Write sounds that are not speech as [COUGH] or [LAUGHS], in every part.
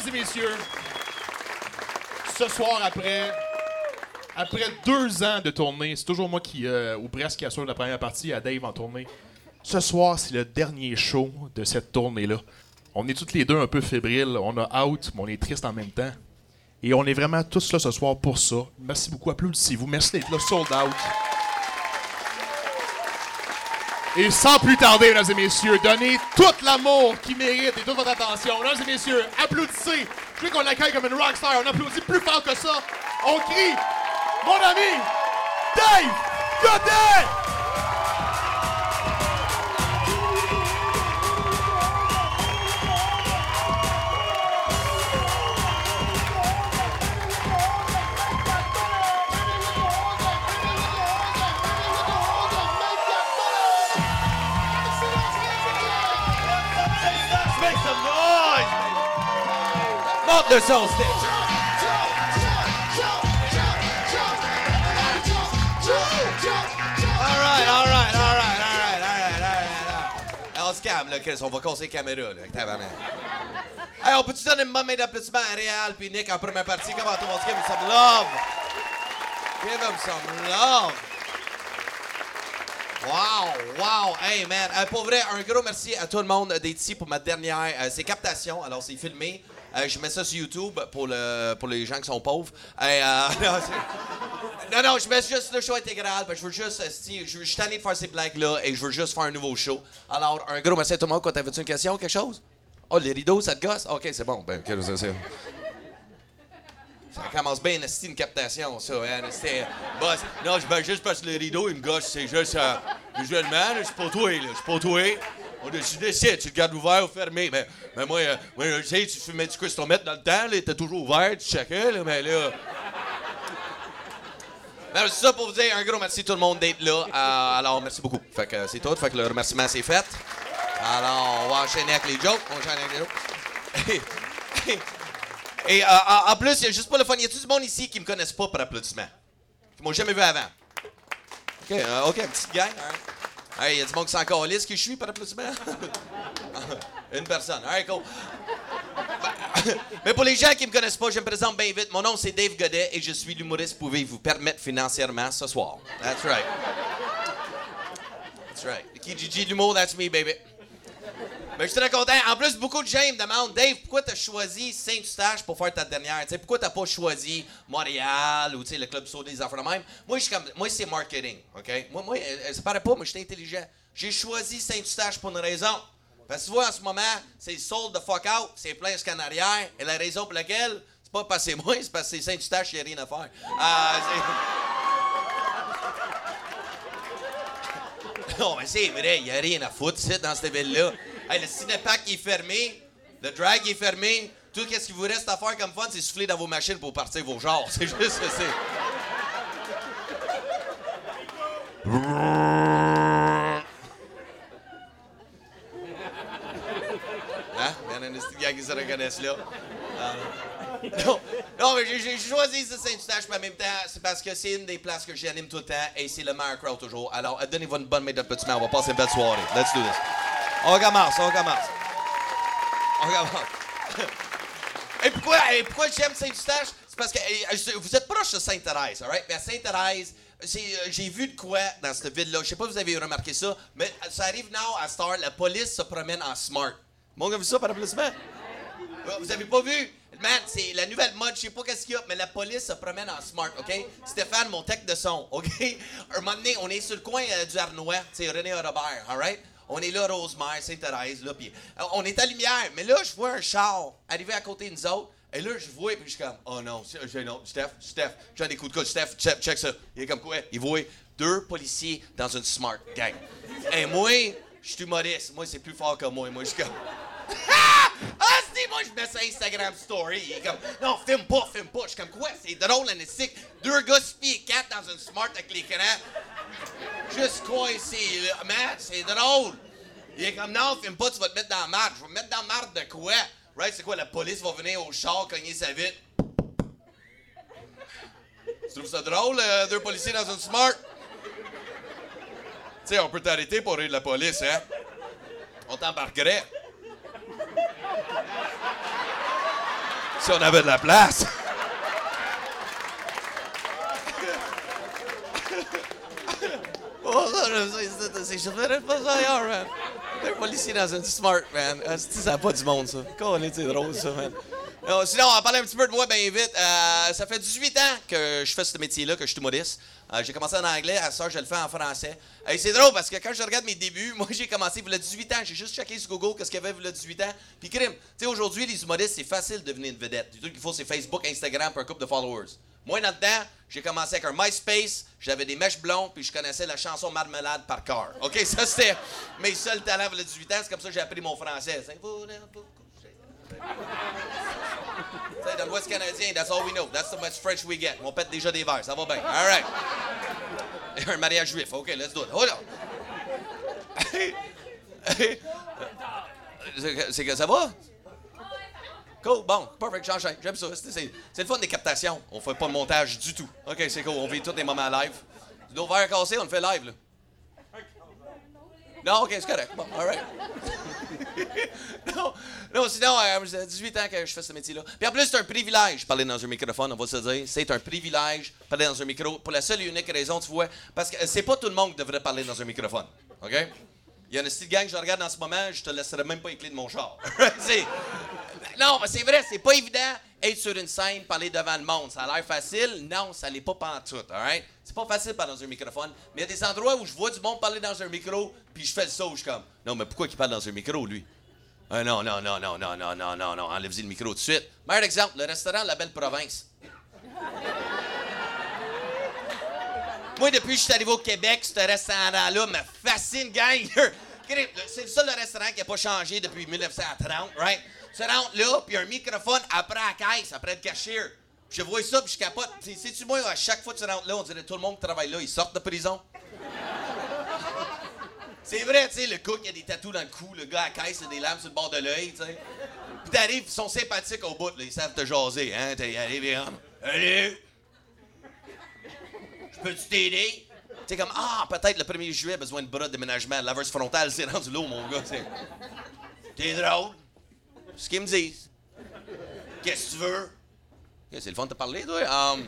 mesdames et messieurs, ce soir après, après deux ans de tournée, c'est toujours moi qui, euh, ou presque, qui assure la première partie à Dave en tournée. Ce soir, c'est le dernier show de cette tournée-là. On est toutes les deux un peu fébriles, on a out, mais on est triste en même temps. Et on est vraiment tous là ce soir pour ça. Merci beaucoup, applaudissez-vous. Merci d'être là, sold out. Et sans plus tarder, mesdames et messieurs, donnez tout l'amour qu'il mérite et toute votre attention. Mesdames et messieurs, applaudissez. Je veux qu'on l'accueille comme une rockstar. On applaudit plus fort que ça. On crie, mon ami, Dave Godet! On se calme, là. On va casser les caméras, avec tabarnak. Hey, on peut-tu donner une main d'applaudissement à Réal Nick en première partie? Comment tout le monde? Give him some love! Give him some love! Wow, wow, hey man, Euh, pour vrai, un gros merci à tout le monde d'être ici pour ma dernière, euh, c'est captation, alors c'est filmé. Euh, je mets ça sur YouTube pour le pour les gens qui sont pauvres. Euh, [LAUGHS] non, non, je mets juste le show intégral, que je veux juste, je, je suis de faire ces blagues là et je veux juste faire un nouveau show. Alors, un gros merci à tout le monde. Quand t'avais-tu une question, quelque chose? Oh, les rideaux, ça te gosse? Ok, c'est bon. Ben, ok, c'est ça. Commence bien, c'est une captation, ça. Hein? Non, je ben, juste parce que le rideau, il me gosse. C'est juste. Euh, visuellement, là, c'est pas toi, là. C'est pas toi. On a- décides, tu le gardes ouvert ou fermé. Mais, moi, euh, moi, je sais, tu fumais du meth dans le temps, là, était toujours ouvert, tu checkais, là, mais là. Ben, c'est ça pour vous dire un gros merci tout le monde d'être là. Euh, alors, merci beaucoup. Fait que euh, c'est tout. Fait que le remerciement, c'est fait. Alors, on va enchaîner avec les jokes. On enchaîne avec les jokes. Et euh, en, en plus, a juste pas le fun. Y a-tu du monde ici qui me connaissent pas par applaudissement? Qui m'ont jamais vu avant? OK, euh, OK, petite gang. Hein? Hey, y a du monde qui s'en calisse que je suis par applaudissement? [LAUGHS] Une personne. All right, cool. Mais pour les gens qui me connaissent pas, je me présente bien vite. Mon nom, c'est Dave Godet et je suis l'humoriste qui pouvez vous permettre financièrement ce soir? That's right. That's right. Qui dit l'humour, that's me, baby. Ben, je suis très content. En plus, beaucoup de gens me demandent, Dave, pourquoi t'as choisi Saint-Eustache pour faire ta dernière? T'sais, pourquoi t'as pas choisi Montréal ou le Club Soda des enfants de même? Moi, je comme, moi c'est marketing, OK? Moi, moi euh, ça paraît pas, mais je suis intelligent. J'ai choisi Saint-Eustache pour une raison. Parce que tu vois, en ce moment, c'est sold the fuck out, c'est plein ce arrière. Et la raison pour laquelle, c'est pas parce que c'est moi, c'est parce que Saint-Eustache, il n'y a rien à faire. C'est- [LAUGHS] non, mais c'est vrai, il n'y a rien à foutre, dans cette ville-là. Hey, le cinépack est fermé, le drag est fermé. Tout ce qui vous reste à faire comme fun, c'est souffler dans vos machines pour partir vos genres. [LAUGHS] C'est juste ça, c'est. Il y en a petite gang qui se reconnaissent là. Euh, non, mais j'ai- choisi ce Saint-Eustache, mais en même temps, c'est parce que c'est une des places que j'anime tout le temps et c'est le meilleur toujours. Alors, euh, donnez-vous une bonne main d'applaudissement. On va passer une belle soirée. Let's do this. On commence, on commence. On commence. et pourquoi, et pourquoi j'aime Saint-Eustache? C'est parce que vous êtes proche de Sainte-Thérèse, alright? Mais à Sainte-Thérèse, c'est, euh, j'ai vu de quoi dans cette ville-là. Je sais pas si vous avez remarqué ça, mais ça arrive now à Star, la police se promène en smart. Mon a vu ça par applaudissement? Vous avez pas vu? Man, c'est la nouvelle mode, je sais pas qu'est-ce qu'il y a, mais la police se promène en smart, OK? Stéphane, mon tech de son, [LAUGHS] OK? Un moment donné, on est sur le coin euh, du Arnois, sais, René Robert, alright? On est là, Rosemère, Sainte-Thérèse, là, puis euh, on est à lumière, mais là, je vois un char arriver à côté de nous autres, et là, je vois, puis je suis comme, oh non, non, Steph, Steph, j'ai des coups de coude, Steph, Steph, check ça. Il est comme quoi? Il voit deux policiers dans une smart gang. Et moi, je suis humoriste, moi, c'est plus fort que moi, moi, je suis comme, [LAUGHS] ah! Ah, c'est moi, je mets ça Instagram Story. Il est comme, non, filme pas, filme pas. Je suis comme, quoi? C'est drôle, Anistique. Deux gars 6 pieds 4 dans une smart avec l'écran. Juste coincé, là. Man, c'est drôle. Il est comme, non, filme pas, tu vas te mettre dans la marde. Je vais me mettre dans la marde de quoi? Right? C'est quoi, la police va venir au char, cogner sa vitre? Tu trouves ça drôle, euh, deux policiers dans une smart? Tu sais, on peut t'arrêter pour rire de la police, hein? On t'embarquerait. si on avait de la place. Oh, c'est- pas ailleurs, man. Un policier dans un smart, man. Ah, Ça pas du monde, ça. C'est drôle, ça, man. Non, sinon, on va parler un petit peu de moi bien vite. Euh, ça fait 18 ans que je fais ce métier-là, que je suis humoriste. Euh, j'ai commencé en anglais, à ça, je le fais en français. Et c'est drôle parce que quand je regarde mes débuts, moi j'ai commencé il y a 18 ans. J'ai juste checké sur Google qu'est-ce qu'il y avait il y a 18 ans. Puis crime, tu sais, aujourd'hui, les humoristes, c'est facile de devenir une vedette. Du truc qu'il faut, c'est Facebook, Instagram, puis un couple de followers. Moi, dans le temps, j'ai commencé avec un MySpace, j'avais des mèches blondes, puis je connaissais la chanson Marmelade par cœur. OK, [LAUGHS] ça c'était mes seuls talents a 18 ans. C'est comme ça que j'ai appris mon français. C'est dans l'Ouest canadien, that's all we know. That's the much French we get. On pète déjà des verres, ça va bien. All right. [LAUGHS] Un mariage juif. OK, let's do it. Hold on. [LAUGHS] C'est que ça va? Cool, bon, perfect, j'enchaîne. J'aime ça. C'est le fun des captations. On fait pas de montage du tout. OK, c'est cool. On vit tous les moments live. Nos verres cassés, on le fait live, là. Non, OK, c'est correct. Bon, all right. [LAUGHS] non, non, sinon, euh, j'ai 18 ans que je fais ce métier-là. Puis en plus, c'est un privilège parler dans un microphone, on va se dire. C'est un privilège parler dans un micro pour la seule et unique raison, tu vois, parce que euh, c'est pas tout le monde qui devrait parler dans un microphone. OK? Il y a une petite gang que je regarde en ce moment, je te laisserai même pas les clés de mon char. [LAUGHS] non, mais c'est vrai, c'est pas évident être sur une scène, parler devant le monde. Ça a l'air facile. Non, ça l'est pas pantoute, all right? C'est pas facile de parler dans un microphone. Mais il y a des endroits où je vois du monde parler dans un micro, puis je fais le saut, je suis comme, non, mais pourquoi il parle dans un micro, lui? Ah non, non, non, non, non, non, non, non, non, enlève-y le micro tout de suite. Meilleur exemple, le restaurant La Belle Province. [LAUGHS] Moi, depuis que je suis arrivé au Québec, ce restaurant-là me fascine, gang. [LAUGHS] C'est le seul restaurant qui n'a pas changé depuis 1930, right? Tu rentres là, puis un microphone après la caisse, après le cashier. Je vois ça, puis je capote. Tu sais, Sais-tu, moi, à chaque fois que tu rentres là, on dirait tout le monde qui travaille là, ils sortent de prison. C'est vrai, tu sais, le cook, il a des tatous dans le cou, le gars à la caisse, il a des lames sur le bord de l'œil, tu sais. Puis t'arrives, ils sont sympathiques au bout, là, ils savent te jaser, hein. T'es arrivé, hein. Allez! Je peux-tu t'aider? Tu comme, ah, peut-être le 1er juillet, besoin de bras de déménagement. Laveuse frontale, c'est rendu l'eau, mon gars, c'est. T'es drôle? Ce qu'ils me disent. Qu'est-ce que tu veux? C'est le fun de te parler, toi. Um,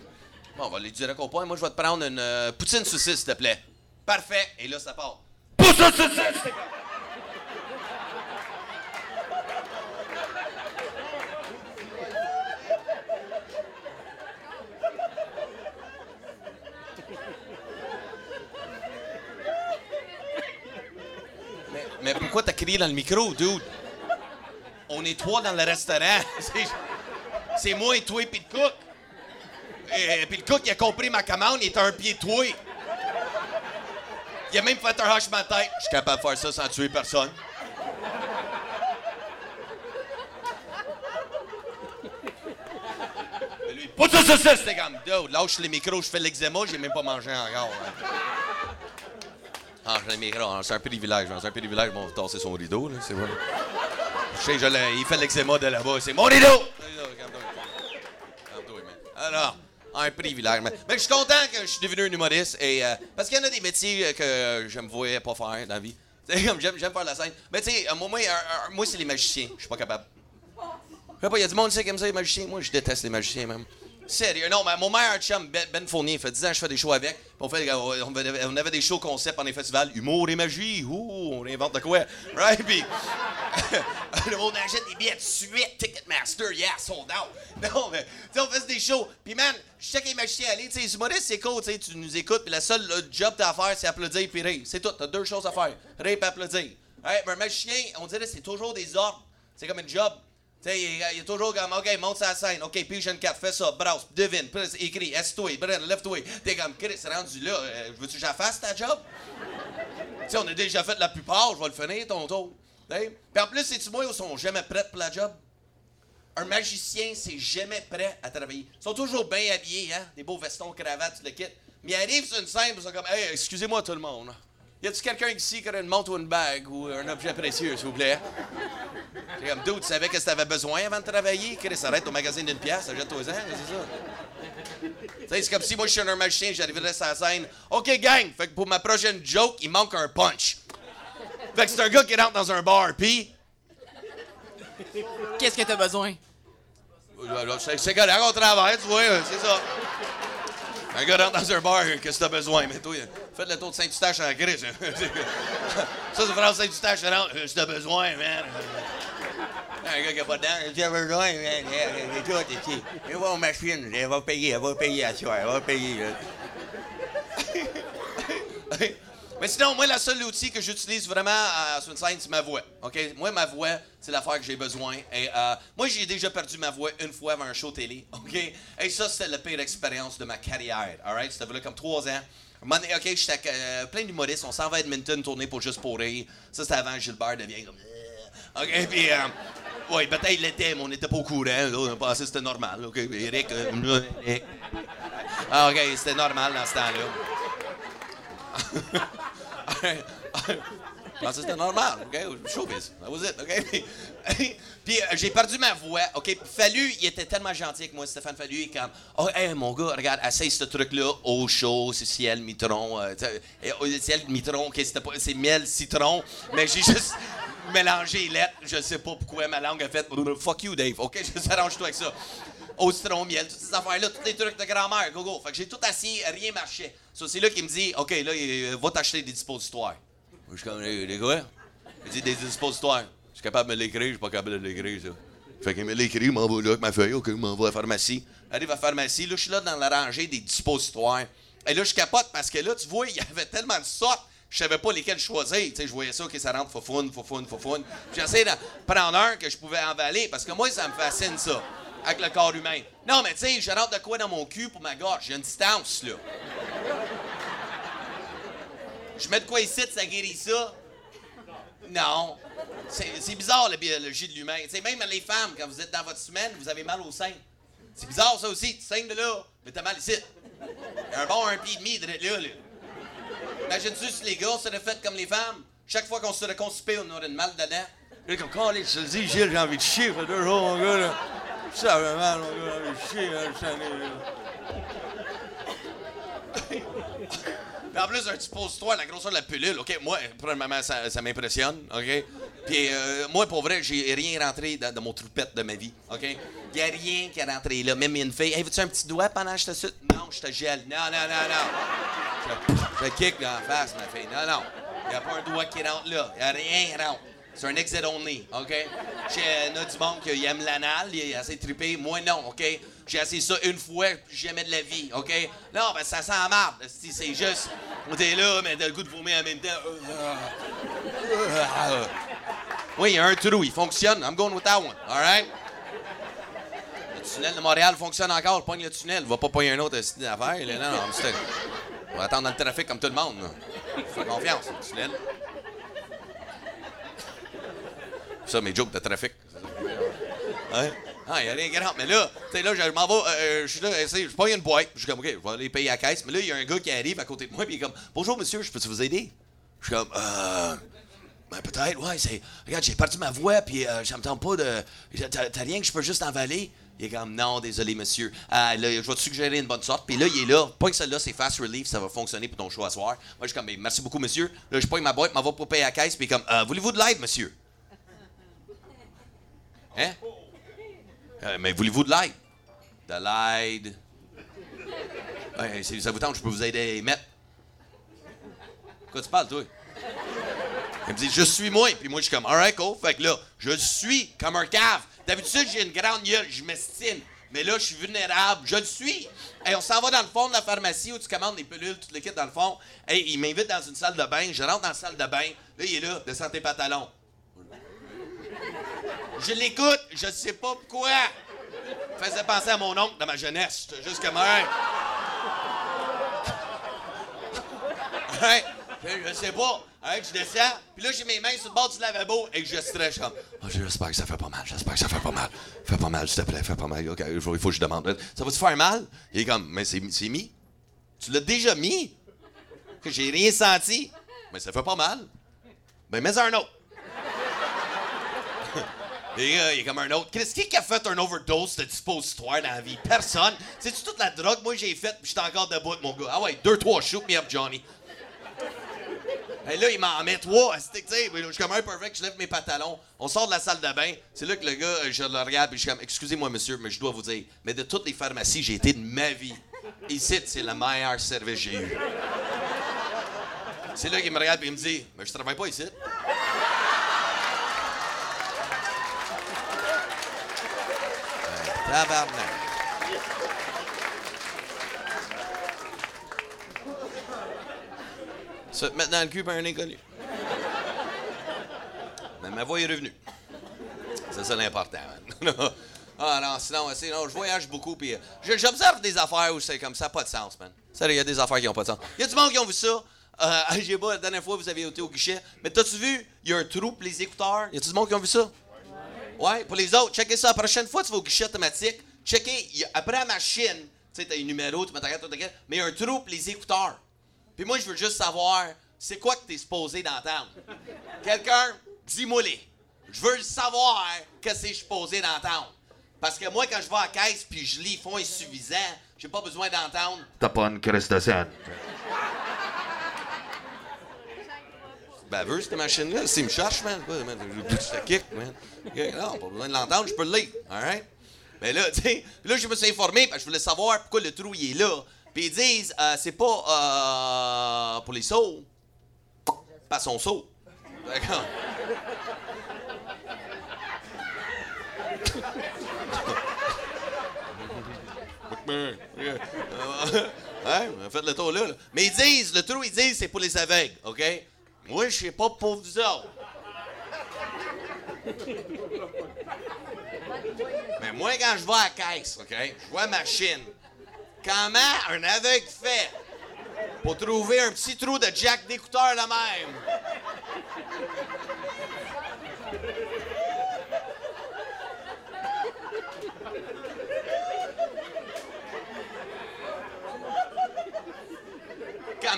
bon, on va aller direct au point. Moi, je vais te prendre une euh, poutine saucisse, s'il te plaît. Parfait. Et là, ça part. Poutine saucisse! Mais, mais pourquoi t'as crié dans le micro, dude? On est trois dans le restaurant. [LAUGHS] C'est- moi et toi et puis le cook. Et puis le cook, il a compris ma commande, il était un pied de toi. Il a même fait un hochement de tête. Je suis capable de faire ça sans tuer personne. Lui, pas de saucisse! C'était comme, dude, lâche les micros, je fais l'eczéma, j'ai même pas mangé encore. hein. Ah, les micros, hein, c'est un privilège. hein, C'est un privilège, bon, tasser son rideau, c'est vrai. Sais, je il fait l'eczéma de là-bas, c'est mon rideau! Alors, un privilège. Mais, mais je suis content que je suis devenu un humoriste. Et, euh, parce qu'il y en a des métiers euh, que je me voyais pas faire dans la vie. [LAUGHS] J'aime, faire la scène. Mais tu sais, euh, moi, moi, c'est les magiciens. Je suis pas capable. Je il y a du monde qui aime ça, les magiciens. Moi, je déteste les magiciens, même. Sérieux, non, mais mon meilleur chum, Ben, Ben Fournier, fait 10 ans que je fais des shows avec. On, fait, on, avait, des shows concept pendant les festivals. Humour et magie. Ouh, on invente de quoi. Right? Puis, [LAUGHS] on achète des billets de suite. Ticketmaster, yeah, sold out. Non, mais, on fait des shows. Puis, man, je sais les magiciens aller. Tu sais, les c'est cool, tu tu nous écoutes. Puis, la seule le job que t'as à faire, c'est applaudir puis rire. C'est tout. T'as deux choses à faire. Rire et applaudir. Ouais, mais un magicien, on dirait, c'est toujours des ordres. C'est comme un job. Tu il, il est toujours comme, OK, monte la scène. OK, pige une carte, fais ça, brasse, devine, puis écris, assieds-toi, Bren, lève-toi. T'es comme, Chris, c'est rendu là. euh, veux-tu que je fasse, ta job? tu on a déjà fait la plupart, je vais le finir, ton tour. Tu? Puis en plus, c'est-tu moi, ils sont jamais prêts pour la job? Un magicien, c'est jamais prêt à travailler. Ils sont toujours bien habillés, hein? Des beaux vestons, cravates, tu le quittes. Mais ils arrivent sur une scène, ils sont comme, hey, excusez-moi tout le monde. Y a-tu quelqu'un ici qui a une montre ou une bague ou un objet précieux, s'il vous plaît? J'ai comme, dude, tu savais que t'avais besoin avant de travailler? Chris, arrête au magasin d'une pièce, achète-toi-en, c'est ça? Tu sais, c'est comme si moi, je suis un magicien, j'arriverais sur la scène. OK, gang, fait que pour ma prochaine joke, il manque un punch. Fait que c'est un gars qui rentre dans un bar, pis... Qu'est-ce que t'as besoin? C'est c'est correct, on travaille, tu vois, c'est ça. Un gars rentre dans un bar, qu'est-ce que t'as besoin? Mais toi, faites le tour de Saint-Eustache en crise. [LAUGHS] ça, c'est vraiment Saint-Eustache, je que t'as besoin, man? Un gars qui a pas de dents, j'ai besoin, man. Et tout, ici. Il va aux machines, elle va payer, elle va payer à soir, elle va payer. [LAUGHS] Mais sinon, moi, le seul outil que j'utilise vraiment euh, sur une scène, c'est ma voix. OK? Moi, ma voix, c'est l'affaire que j'ai besoin. Et euh, moi, j'ai déjà perdu ma voix une fois avant un show télé. OK? Et ça, c'était la pire expérience de ma carrière. All right? C'était comme trois ans. OK, j'étais euh, plein d'humoristes. On s'en va à Edmonton tourner pour Juste pour rire. Ça, c'était avant Gilbert devient comme. euh, OK? Puis. Euh, oui, peut-être il l'était, mais on n'était pas au courant. Là. C'était normal. OK? Eric. Eric. Ah, OK, c'était normal dans ce temps-là. [LAUGHS] Pensais que c'était normal, OK? Showbiz. That was it, OK? [LAUGHS] Puis euh, j'ai perdu ma voix, OK? Fallu, il était tellement gentil avec moi, Stéphane Fallu, il est comme, oh, hey, mon gars, regarde, essaye ce truc-là, eau chaud, c'est ciel, mitron, euh, oh, ciel, mitron, OK, c'est miel, citron, mais j'ai juste mélangé les lettres, je sais pas pourquoi ma langue a fait, fuck you, Dave, OK? [LAUGHS] Je s'arrange-toi avec ça. Au citron, miel, toutes ces affaires-là, tous les trucs de grand-mère, go, go. Fait que j'ai tout assis, rien marchait. So, c'est là qu'il me dit, OK, là, euh, va t'acheter des dispositoires. Je suis comme, quoi? Il dit des dispositoires. Je suis capable de me l'écrire, je suis pas capable de l'écrire, ça. Fait qu'il me l'écrit, il m'en va là avec ma feuille, OK, il m'en va à la pharmacie. Arrive à la pharmacie, là, je suis là dans la rangée des dispositoires. Et là, je capote parce que là, tu vois, il y avait tellement de sortes, je savais pas lesquelles choisir. Tu sais, je voyais ça, OK, ça rentre foufoune, foufoune, foufoune. J'essayais de prendre un que je pouvais avaler parce que moi, ça me fascine, ça, avec le corps humain. Non, mais tu sais, je rentre de quoi dans mon cul pour ma gorge? J'ai une distance, là. Je mets de quoi ici, ça guérit ça? Non. C'est bizarre, la biologie de l'humain. Tu sais, même les femmes, quand vous êtes dans votre semaine, vous avez mal au sein. C'est bizarre, ça aussi. Tu saignes de là, mais t'as mal ici. Un bon un pied demi de là, là. Imagine-tu si les gars seraient faits comme les femmes? Chaque fois qu'on serait constipé, on aurait une mal dedans. Comme, quand je le dis, Gilles, j'ai envie de chier, fait deux jours, mon gars, là. Ça va gars, j'ai envie de chier, en plus, un petit pose-toi, la grosseur de la pilule, OK, moi, premièrement, ça, ça m'impressionne, OK? Puis euh, moi, pour vrai, j'ai rien rentré dans, mon troupette de ma vie, OK? Il a rien qui est rentré là. Même une fille, hey, veux-tu un petit doigt pendant que je te suce? Non, je te gèle. Non, non, non, non. Je, je kick dans la face, ma fille. Non, non. N'y a pas un doigt qui rentre là. N'y a rien qui rentre. C'est un exit only, OK? J'ai un du monde qui aime l'anal, il est assez trippé. Moi, non, OK? J'ai essayé ça une fois, jamais de la vie, OK? Non, ben ça sent la marde. C'est juste, on est là, mais t'as le goût de vomir en même temps. Oui, il y a un trou, il fonctionne. I'm going with that one, all right? Le tunnel de Montréal fonctionne encore. Pogne le tunnel. Va pas pogner un autre style d'affaires. là. Non, non, On va attendre dans le trafic comme tout le monde. Fais confiance, le tunnel. Ça, mes jokes de trafic. [LAUGHS] Hein? Ah, il y a rien de grave. Mais là, tu sais, là, je m'en vais, euh, je suis là, sais, je pogne une boîte. Je suis comme, OK, je vais aller payer à la caisse. Mais là, il y a un gars qui arrive à côté de moi, puis il est comme, Bonjour, monsieur, je peux-tu vous aider? Je suis comme, euh. Ben, peut-être, ouais, c'est. Regarde, j'ai perdu ma voix, puis euh, ça me tente pas de. T'as rien que je peux juste avaler? Il est comme, non, désolé, monsieur. Ah, là, je vais te suggérer une bonne sorte. Puis là, il est là. Pas que celle-là, c'est fast relief, ça va fonctionner pour ton choix à soir. Moi, je suis comme, merci beaucoup, monsieur. Là, je pogne ma boîte, m'en va pour payer à la caisse, puis il est comme, Euh, voulez-vous de l'aide, monsieur? Hein? Euh, mais voulez-vous de l'aide? De l'aide? Ouais, ça vous tente, je peux vous aider à les mettre. Quoi tu parles, toi? Il me dit, je suis moi. Puis moi, je suis comme, alright, cool. Fait que là, je suis comme un cave. D'habitude, j'ai une grande gueule, je m'estime. Mais là, je suis vulnérable. Je le suis. Et on s'en va dans le fond de la pharmacie où tu commandes des pilules, tout le kit dans le fond. Et il m'invite dans une salle de bain. Je rentre dans la salle de bain. Là, il est là, descends tes pantalons. Je l'écoute, je sais pas pourquoi. Faisait penser à mon oncle dans ma jeunesse. Juste comme, alright. Ouais, je, je sais pas. Je descends, puis là, j'ai mes mains sur le bord du lavabo et je. Je suis comme, oh, j'espère que ça fait pas mal, j'espère que ça fait pas mal. Fais pas mal, s'il te plaît, fais pas mal. OK, il faut, il faut que je demande. Ça va-tu faire mal? Il est comme, mais c'est mis. Tu l'as déjà mis? Que j'ai rien senti? Mais ça fait pas mal. Ben, mets un autre. Et euh, il est comme un autre. Qu'est-ce qui a fait un overdose de dispositoire dans la vie? Personne. C'est-tu toute la drogue? Moi, j'ai fait, puis j'étais encore debout, mon gars. Ah ouais, deux, trois, shoot me up, Johnny. Et là, il m'en met trois. Tu sais, je suis comme un perfect, je lève mes pantalons. On sort de la salle de bain. C'est là que le gars, je le regarde, et je suis comme, excusez-moi, monsieur, mais je dois vous dire, mais de toutes les pharmacies, j'ai été de ma vie. Ici, c'est le meilleur service que j'ai eu. C'est là qu'il me regarde et il me dit, mais je travaille pas ici. Tabarnak. Mettre dans le cul par un inconnu. Mais ma voix est revenue. C'est ça l'important, [LAUGHS] ah non, sinon, sinon, je voyage beaucoup, puis euh, j'observe des affaires où c'est comme ça, pas de sens, man. Ça, il y a des affaires qui n'ont pas de sens. Il y a du monde qui ont vu ça. Euh, [LAUGHS] j'ai pas, la dernière fois, vous avez été au guichet. Mais t'as-tu vu, il y a un trou pour les écouteurs? Y a-tu du monde qui ont vu ça? Ouais, pour les autres, checkez ça. La prochaine fois, tu vas au guichet automatique. Checkez, après la machine, tu sais, t'as un numéro, tu mets ta carte, mais il y a un trou pour les écouteurs. Puis moi, je veux juste savoir, c'est quoi que t'es supposé d'entendre? Quelqu'un, dis-moi-les. Je veux savoir que c'est je suis supposé d'entendre. Parce que moi, quand je vais à la caisse puis je lis fonds insuffisants, j'ai pas besoin d'entendre. T'as pas une crise de scène. Baveuse, cette machine-là. S'il me cherche, man, je kick, man. Non, pas besoin de l'entendre, je peux le lire. All? Mais là, [LAUGHS] tu sais, là, je me suis informé parce que je voulais savoir pourquoi le trou, il est là. Puis ils disent, euh, c'est pas euh, pour les sauts. Pas son saut. D'accord. [LAUGHS] hein? Faites le tour là, Mais ils disent, le trou, ils disent, c'est pour les aveugles, OK? Moi, je sais pas pour vous autres. Mais moi, quand je vais à la caisse, OK? Je vois ma machine. Comment un aveugle fait pour trouver un petit trou de jack d'écouteur la même?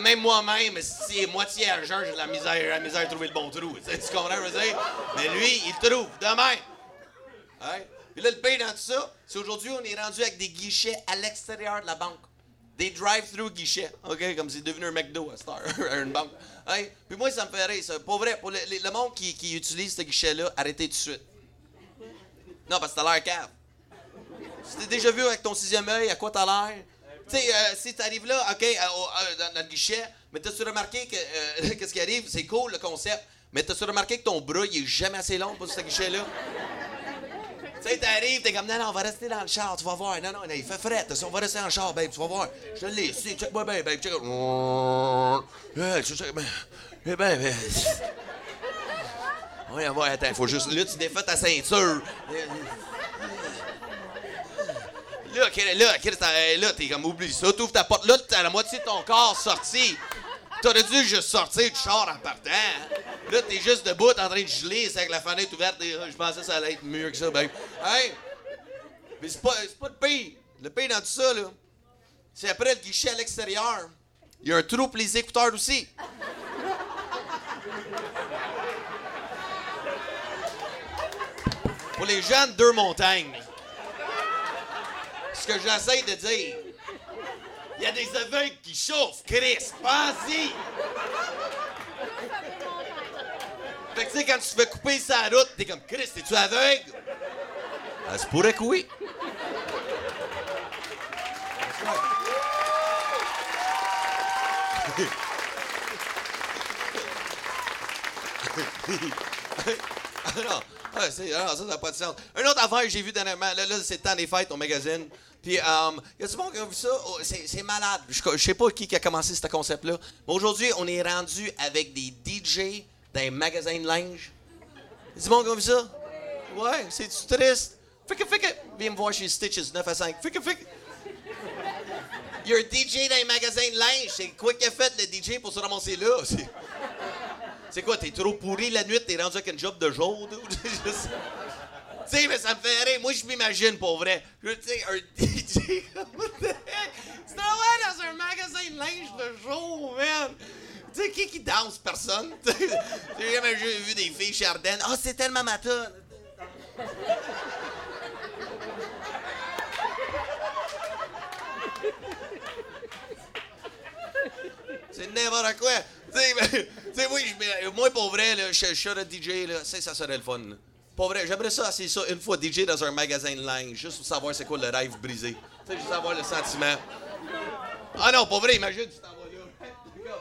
Même moi-même, si moitié argent, j'ai de la misère, la misère à trouver le bon trou. Tu comprends, dire? Mais lui, il trouve, demain. Hein? Puis là, le pire dans tout ça, c'est aujourd'hui, on est rendu avec des guichets à l'extérieur de la banque. Des drive-through guichets, OK? Comme c'est devenu un McDo à Star, [LAUGHS] une banque. Hein? Puis moi, ça me fait rire, ça. Pour vrai, pour le, monde qui, qui, utilise ce guichet-là, arrêtez tout de suite. Non, parce que t'as l'air cave. Tu t'es déjà vu avec ton sixième œil à quoi t'as l'air? Tu sais, euh, si t'arrives là, OK, euh, euh, dans, le guichet, mais t'as-tu remarqué que [LAUGHS] qu'est-ce qui arrive? C'est cool le concept, mais t'as-tu remarqué que ton bras, il est jamais assez long pour ce guichet-là? Tu sais, t'arrives, t'es comme, non, non, on va rester dans le char, tu vas voir. Non, non, il fait frais, on va rester dans le char, babe, tu vas voir. Je te l'ai, si, check-moi babe, check. Ouais, check, ben, eh ben, ben. Oui, attends, faut juste. Là, tu défais ta ceinture. Là, là, là t'es comme, oublie ça, t'ouvres ta porte. Là, t'as la moitié de ton corps sorti. T'aurais dû juste sortir du char en partant. Hein? Là, t'es juste debout, en train de geler, c'est avec la fenêtre ouverte. je pensais que ça allait être mieux que ça, ben. Mais c'est pas, pas le pire. Le pire dans tout ça, là, c'est après le guichet à l'extérieur. Il y a un trou pour les écouteurs aussi. Pour les gens de deux montagnes. Ce que j'essaie de dire, il y a des aveugles qui chauffent, Chris. Vas-y! Fait que tu sais, quand tu te fais couper sa route, t'es comme, Chris, t'es-tu aveugle? Ah, c'est pourrait que oui. [LAUGHS] non, ah, c'est, ah, ça n'a pas de sens. Une autre affaire que j'ai vue dernièrement, là, là c'est le temps des fêtes au magazine. Puis, um, y a du monde qui a vu ça? Oh, c'est malade. Je sais pas qui a commencé ce concept-là. Mais aujourd'hui, on est rendu avec des DJ dans magasin de linge. Y a du monde qui a vu ça? Ouais, c'est-tu triste? Fique, fique. Viens me voir chez Stitches, 9 à 5. Fique, fique. Il y a un DJ dans magasin de linge. C'est quoi qu'il a fait, le DJ, pour se ramasser là? C'est quoi, t'es trop pourri la nuit, t'es rendu avec une job de jour, [LAUGHS] Tu sais, mais ça me fait rire. Moi, je m'imagine, pour vrai. [LAUGHS] Tu sais, un DJ. Tu travailles dans un magasin de linge de jour, man. Tu sais, qui qui danse? Personne. [LAUGHS] J'ai jamais vu des filles chez Ardennes. Ah, oh, c'est tellement ma C'est n'importe quoi. Tu sais, Tu sais, oui, moi, pour vrai, là, je je un DJ, ça, serait le fun. Pour vrai, j'aimerais ça, c'est ça, une fois DJ dans un magasin de linge, juste pour savoir c'est quoi le rêve brisé. Tu sais, juste avoir le sentiment. Ah non, pour vrai, imagine, tu t'en vas là.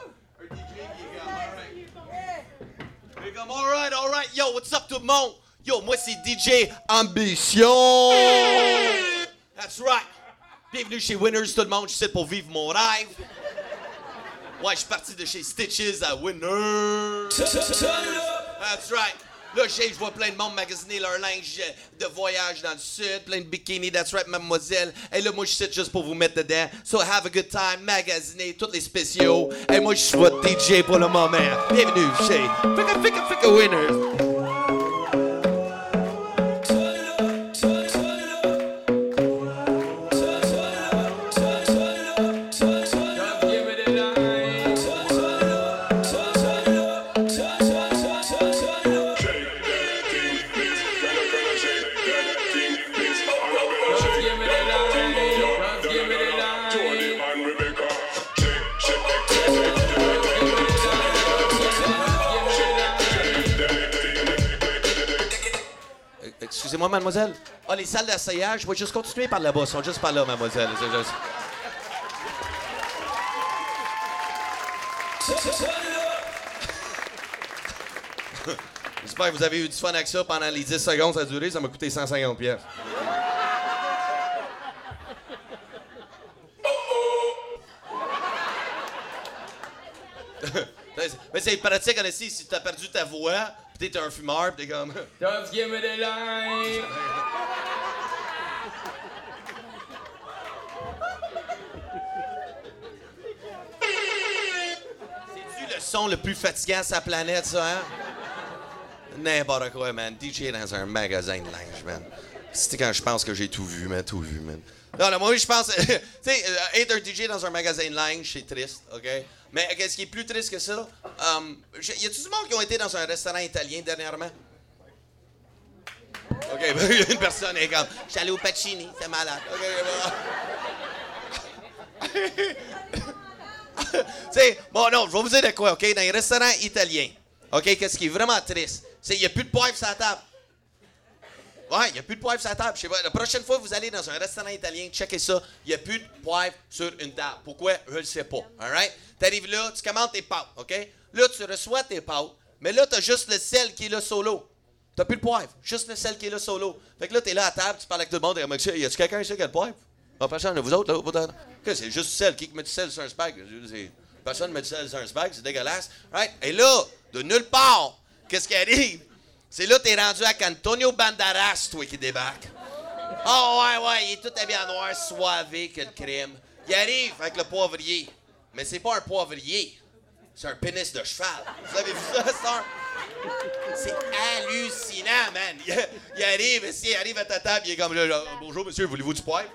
[LAUGHS] Alright. Alright, yo, what's up tout le monde? Yo, moi, c'est DJ Ambition! That's right! Bienvenue chez Winners, tout le monde, je suis pour vivre mon rêve. Ouais, je suis parti de chez Stitches à Winners. That's right. Là, je vois plein de monde magasiner leur linge de voyage dans le sud, plein de bikinis, that's right, mademoiselle. Et là, moi, je suis juste pour vous mettre dedans. So, have a good time, magasiner tous les spéciaux. Et moi, je suis votre DJ pour le moment. Bienvenue chez Fika Fika Fika Winners. Mademoiselle. Ah, les salles d'essayage, je vais juste continuer par là-bas. Ils sont juste par là, mademoiselle. Juste- J'espère que vous avez eu du fun avec ça pendant les 10 secondes ça a duré. Ça m'a coûté 150 pièces. [LAUGHS] Mais c'est pratique, en si t'as perdu ta voix, pis t'es un fumeur, pis t'es comme... [LAUGHS] Just give me the line. C'est-tu le son le plus fatigant sur la planète, ça, hein? N'importe quoi, man. DJ dans un magasin de linge, man. C'était quand je pense que j'ai tout vu, man. Tout vu, man. Non, non, moi, je pense. [LAUGHS] tu sais, être un DJ dans un magasin de linge, c'est triste, OK? Mais qu'est-ce qui est plus triste que ça? Um, y a-tu du monde qui ont été dans un restaurant italien dernièrement? OK, ben, [LAUGHS] une personne est comme. Je suis allé au Pacini, c'est malade. OK, bon. [LAUGHS] Tu sais, bon, non, je vais vous dire de quoi, OK? Dans les restaurants italiens, OK, qu'est-ce qui est vraiment triste? C'est qu'il n'y a plus de poivre sur la table. Ouais, il n'y a plus de poivre sur la table. Pas, la prochaine fois que vous allez dans un restaurant italien, checkez ça. Il n'y a plus de poivre sur une table. Pourquoi? Je ne sais pas. All right? Tu arrives là, tu commandes tes pâtes, OK? Là, tu reçois tes pâtes, mais là, tu as juste le sel qui est là solo. Tu n'as plus de poivre, juste le sel qui est là solo. Fait que là, tu es là à table, tu parles avec tout le monde, et monsieur, y a-tu quelqu'un ici qui a le poivre? Non, personne, vous autres, là, vous autres? OK, c'est juste du sel. Qui met du sel sur un spag? Personne ne met du sel sur un spag, c'est dégueulasse. Right? Et là, de nulle part, qu'est-ce qui arrive? C'est là que t'es rendu avec Antonio Banderas, toi, qui débarque. Oh, ouais, ouais, il est tout habillé en noir, soivé que le crime. Il arrive avec le poivrier. Mais c'est pas un poivrier. C'est un pénis de cheval. Vous avez vu ça, ça? C'est hallucinant, man. Il, arrive, ici, il arrive à ta table, il est comme là, là, bonjour monsieur, voulez-vous du poivre?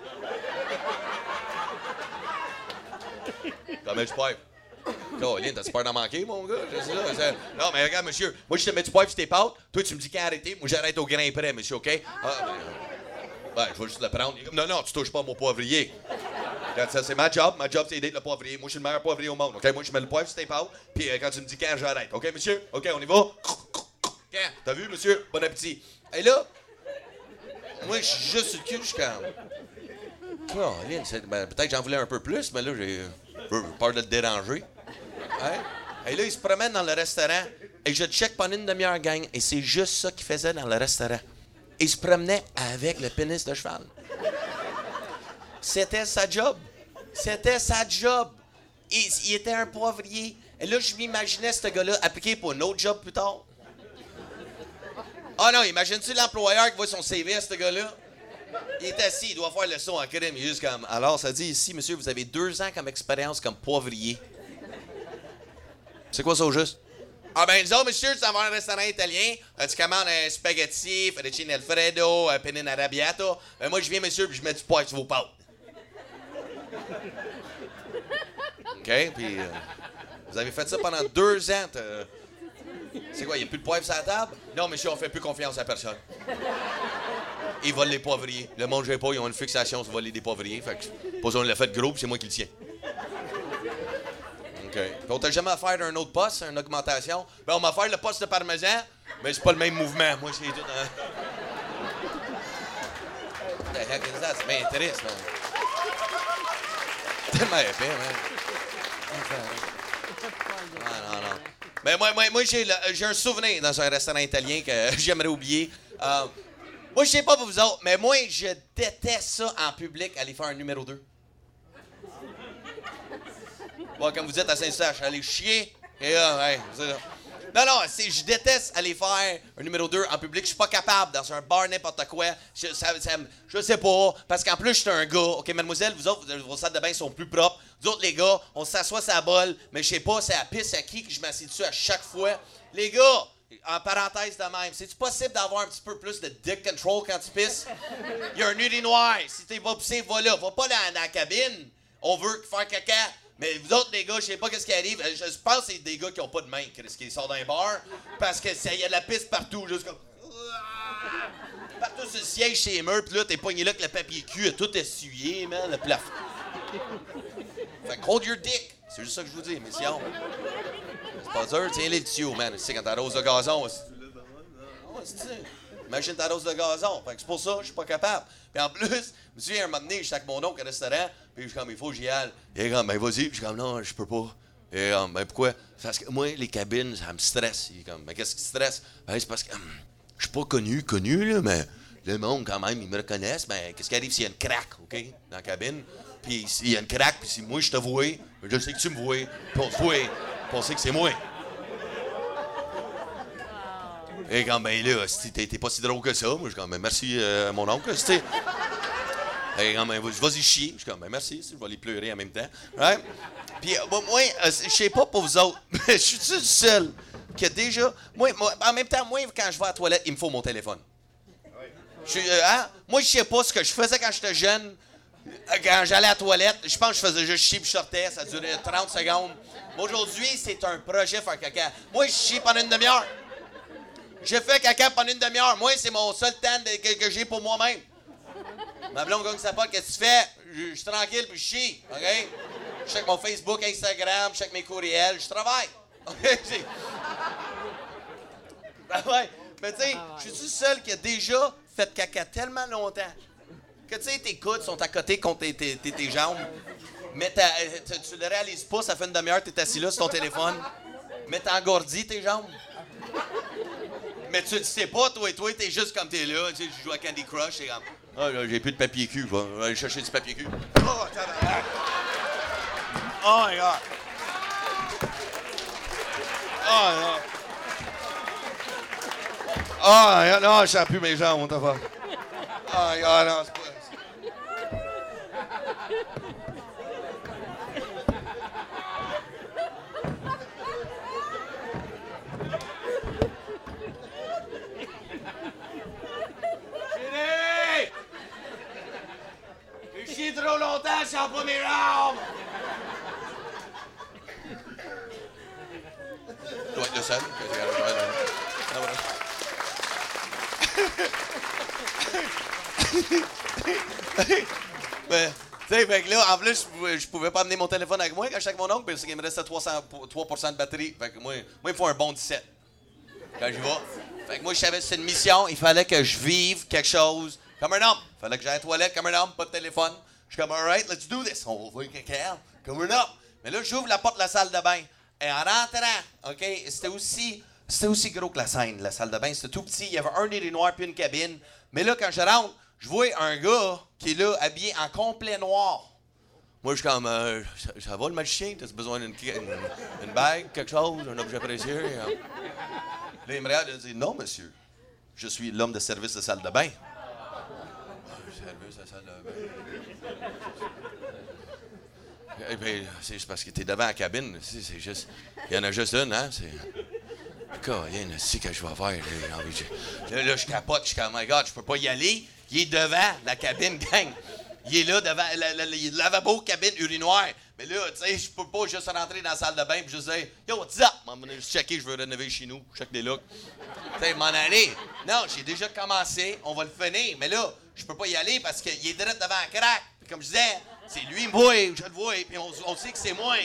Combien du poivre? T'as-tu peur d'en manquer, mon gars? Non, mais regarde, monsieur, moi, je te mets du poivre sur tes pâtes. Toi, tu me dis quand arrêter. Moi, j'arrête au grain près, monsieur, OK? Ah, ben, euh, ben, je vais juste le prendre. Non, non, tu touches pas mon poivrier. Ça, c'est ma job. Ma job, c'est d'être le poivrier. Moi, je suis le meilleur poivrier au monde, OK? Moi, je mets le poivre sur tes pâtes. Puis euh, quand tu me dis quand, j'arrête. OK, monsieur? OK, on y va? T'as vu, monsieur? Bon appétit. Et là, moi, je suis juste sur le cul, je suis comme... Ben, peut-être que j'en voulais un peu plus, mais là, j'ai j'ai peur de le déranger. Hein? Et là, il se promène dans le restaurant. Et je check pendant une demi-heure, gang. Et c'est juste ça qu'il faisait dans le restaurant. Il se promenait avec le pénis de cheval. C'était sa job. C'était sa job. Il, était un poivrier. Et là, je m'imaginais ce gars-là appliqué pour un autre job plus tard. Ah non, imagine-tu l'employeur qui voit son CV à ce gars-là? Il est assis, il doit faire le son en crème. Il est juste comme. Alors, ça dit ici, monsieur, vous avez deux ans comme expérience comme poivrier. C'est quoi ça au juste? Ah ben, disons, monsieur, tu vas un restaurant italien, tu commandes un spaghetti, fettuccine alfredo, un penne arrabbiata. Ben, moi, je viens, monsieur, puis je mets du poivre sur vos pâtes. OK? Puis, euh, vous avez fait ça pendant deux ans. C'est quoi, il n'y a plus de poivre sur la table? Non, monsieur, on fait plus confiance à personne. Ils volent les poivriers. Le monde, je sais pas, ils ont une fixation sur voler des poivriers. Fait que, pas de le fait gros, c'est moi qui le tiens. OK. Puis on t'a jamais offert un autre poste, une augmentation? Ben, on m'a offert le poste de parmesan, mais c'est pas le même mouvement. Moi, c'est tout. Hein? What the heck is that? C'est bien triste. Tellement épais. Ah, non, non. Mais moi, j'ai, j'ai un souvenir dans un restaurant italien que [LAUGHS] j'aimerais oublier. Euh, moi, je sais pas pour vous autres, mais moi, je déteste ça en public, aller faire un numéro 2. Bon, comme vous êtes à Saint-Eustache, allez chier. Et là, ouais, c'est ça. Non, non, je déteste aller faire un numéro 2 en public. Je suis pas capable, dans un bar, n'importe quoi. Je, ça, sais pas, parce qu'en plus, je suis un gars. OK, mademoiselle, vous autres, vos salles de bain sont plus propres. Vous autres, les gars, on s'assoit sur la bolle, mais je sais pas, c'est à pisse à qui que je m'assieds dessus à chaque fois. Les gars, en parenthèse de même, c'est-tu possible d'avoir un petit peu plus de dick control quand tu pisses? [LAUGHS] Il y a un urinoir. Si t'es pas pisser, va là. Va pas dans, dans la cabine. On veut faire caca. Mais vous autres, les gars, je sais pas qu'est-ce qui arrive. Je, je pense que c'est des gars qui ont pas de main, Chris, qui sortent d'un bar. Parce que il y a de la pisse partout, juste comme. Partout sur le siège chez les murs, pis là, t'es poigné là avec le papier cul, a tout essuyé, man, le plafond. Fait que hold your dick. C'est juste ça que je vous dis, messieurs. C'est pas dur, tiens les tuyaux, man. Tu sais, quand t'arroses le gazon, ça. Imagine ta dose de gazon. Fait que c'est pour ça je suis pas capable. Puis en plus, je souviens, un moment donné, j'étais avec mon oncle au restaurant, puis je suis comme, il faut que j'y aille. Il est comme, ben vas-y. Je suis comme, non, je peux pas. Comme, ben pourquoi? Parce que moi, les cabines, ça me stresse. Il est comme, ben qu'est-ce qui stresse? Ben c'est parce que hum, je suis pas connu, connu, là, mais le monde, quand même, ils me reconnaissent. Ben qu'est-ce qui arrive s'il y a une craque, OK, dans la cabine? Puis s'il y a une craque, puis si moi je te vois, je sais que tu me vois, puis on te voit, puis on sait que c'est moi. Et quand ben là, si t'es pas si drôle que ça, moi je suis comme ben merci euh, mon oncle, tu sais. Et quand ben vas-y chier, je suis comme ben merci, je vais aller pleurer en même temps. Right? Puis euh, moi, euh, je sais pas pour vous autres, [LAUGHS] mais je suis le seul qui a déjà moi, moi, en même temps moi quand je vais à la toilette, il me faut mon téléphone. Je euh, hein? Moi je sais pas ce que je faisais quand j'étais jeune. Quand j'allais à la toilette, je pense que je faisais juste chier puis je sortais, ça durait 30 secondes. Aujourd'hui, c'est un projet faire caca. Moi, je chie pendant une demi-heure. J'ai fait caca pendant une demi-heure. Moi, c'est mon seul temps de- que, que j'ai pour moi-même. Ma blonde gagne sa pote, qu'est-ce que tu fais? Je je suis tranquille puis je chie, OK? Je check mon Facebook, Instagram, je check mes courriels, je travaille. [LAUGHS] OK? C'est- Ben ouais. Mais tu sais, je suis le seul qui a déjà fait caca tellement longtemps? Que tu sais, tes coudes sont à côté contre tes, jambes. Mais euh, tu, tu le réalises pas, ça fait une demi-heure que t'es assis là sur ton téléphone. Mais t'as engourdi tes jambes. Mais tu le sais pas, toi et toi, t'es juste comme t'es là, tu sais, je joue à Candy Crush, t'es comme. Ah, là, j'ai plus de papier cul, va va aller chercher du papier cul. Oh. Oh my. Oh non. Oh non, je plus mes jambes, the fuck. Oh my non, c'est pas. Chérie! J'ai chié trop longtemps, je sens pas mes jambes! doit être le seul. que j'ai regardé, ouais, ouais. Ah, voilà. Mais, tu sais, fait que là, en plus, je pouvais, je pouvais pas amener mon téléphone avec moi quand j'étais avec mon oncle, parce qu'il me restait 300 pour- 3% de batterie. Fait que moi, moi, il me faut un bon 17 quand j'y vais. Fait que moi, je savais que c'était une mission, il fallait que je vive quelque chose comme un homme. Il fallait que j'aille à la toilette comme un homme, pas de téléphone. Je suis comme, alright, let's do this. On va voir quelqu'un comme un homme. Mais là, j'ouvre la porte de la salle de bain. Et en rentrant, OK, c'était aussi, c'était aussi gros que la scène, la salle de bain. C'était tout petit. Il y avait un urinoir puis une cabine. Mais là, quand je rentre, je vois un gars qui est là, habillé en complet noir. Moi, je suis comme, euh, ça, va le magicien? T'as besoin d'une une, une bague, quelque chose, un objet précieux? hein? Là, il me regarde et dit Non, monsieur, je suis l'homme de service de salle de bain. Service de salle de bain. Eh bien, c'est parce que t'es devant la cabine. C'est juste. Il y en a juste une, hein? C'est. Colin, c'est que je vais faire. Là, là, là, je capote. Je suis comme, my God, je peux pas y aller. Il est devant la cabine, [LAUGHS] gang. Il est là, devant le, le- le lavabo, cabine, urinoir. Mais là, tu sais, je peux pas juste rentrer dans la salle de bain et juste dire, Yo, what's up? Je juste checker, je veux rénover chez nous. Check les looks. Tu sais, m'en aller. Non, j'ai déjà commencé. On va le finir. Mais là, je peux pas y aller parce qu'il est direct devant la craque. Puis comme je disais, c'est lui, moi, je le vois. Puis on, sait que c'est moi.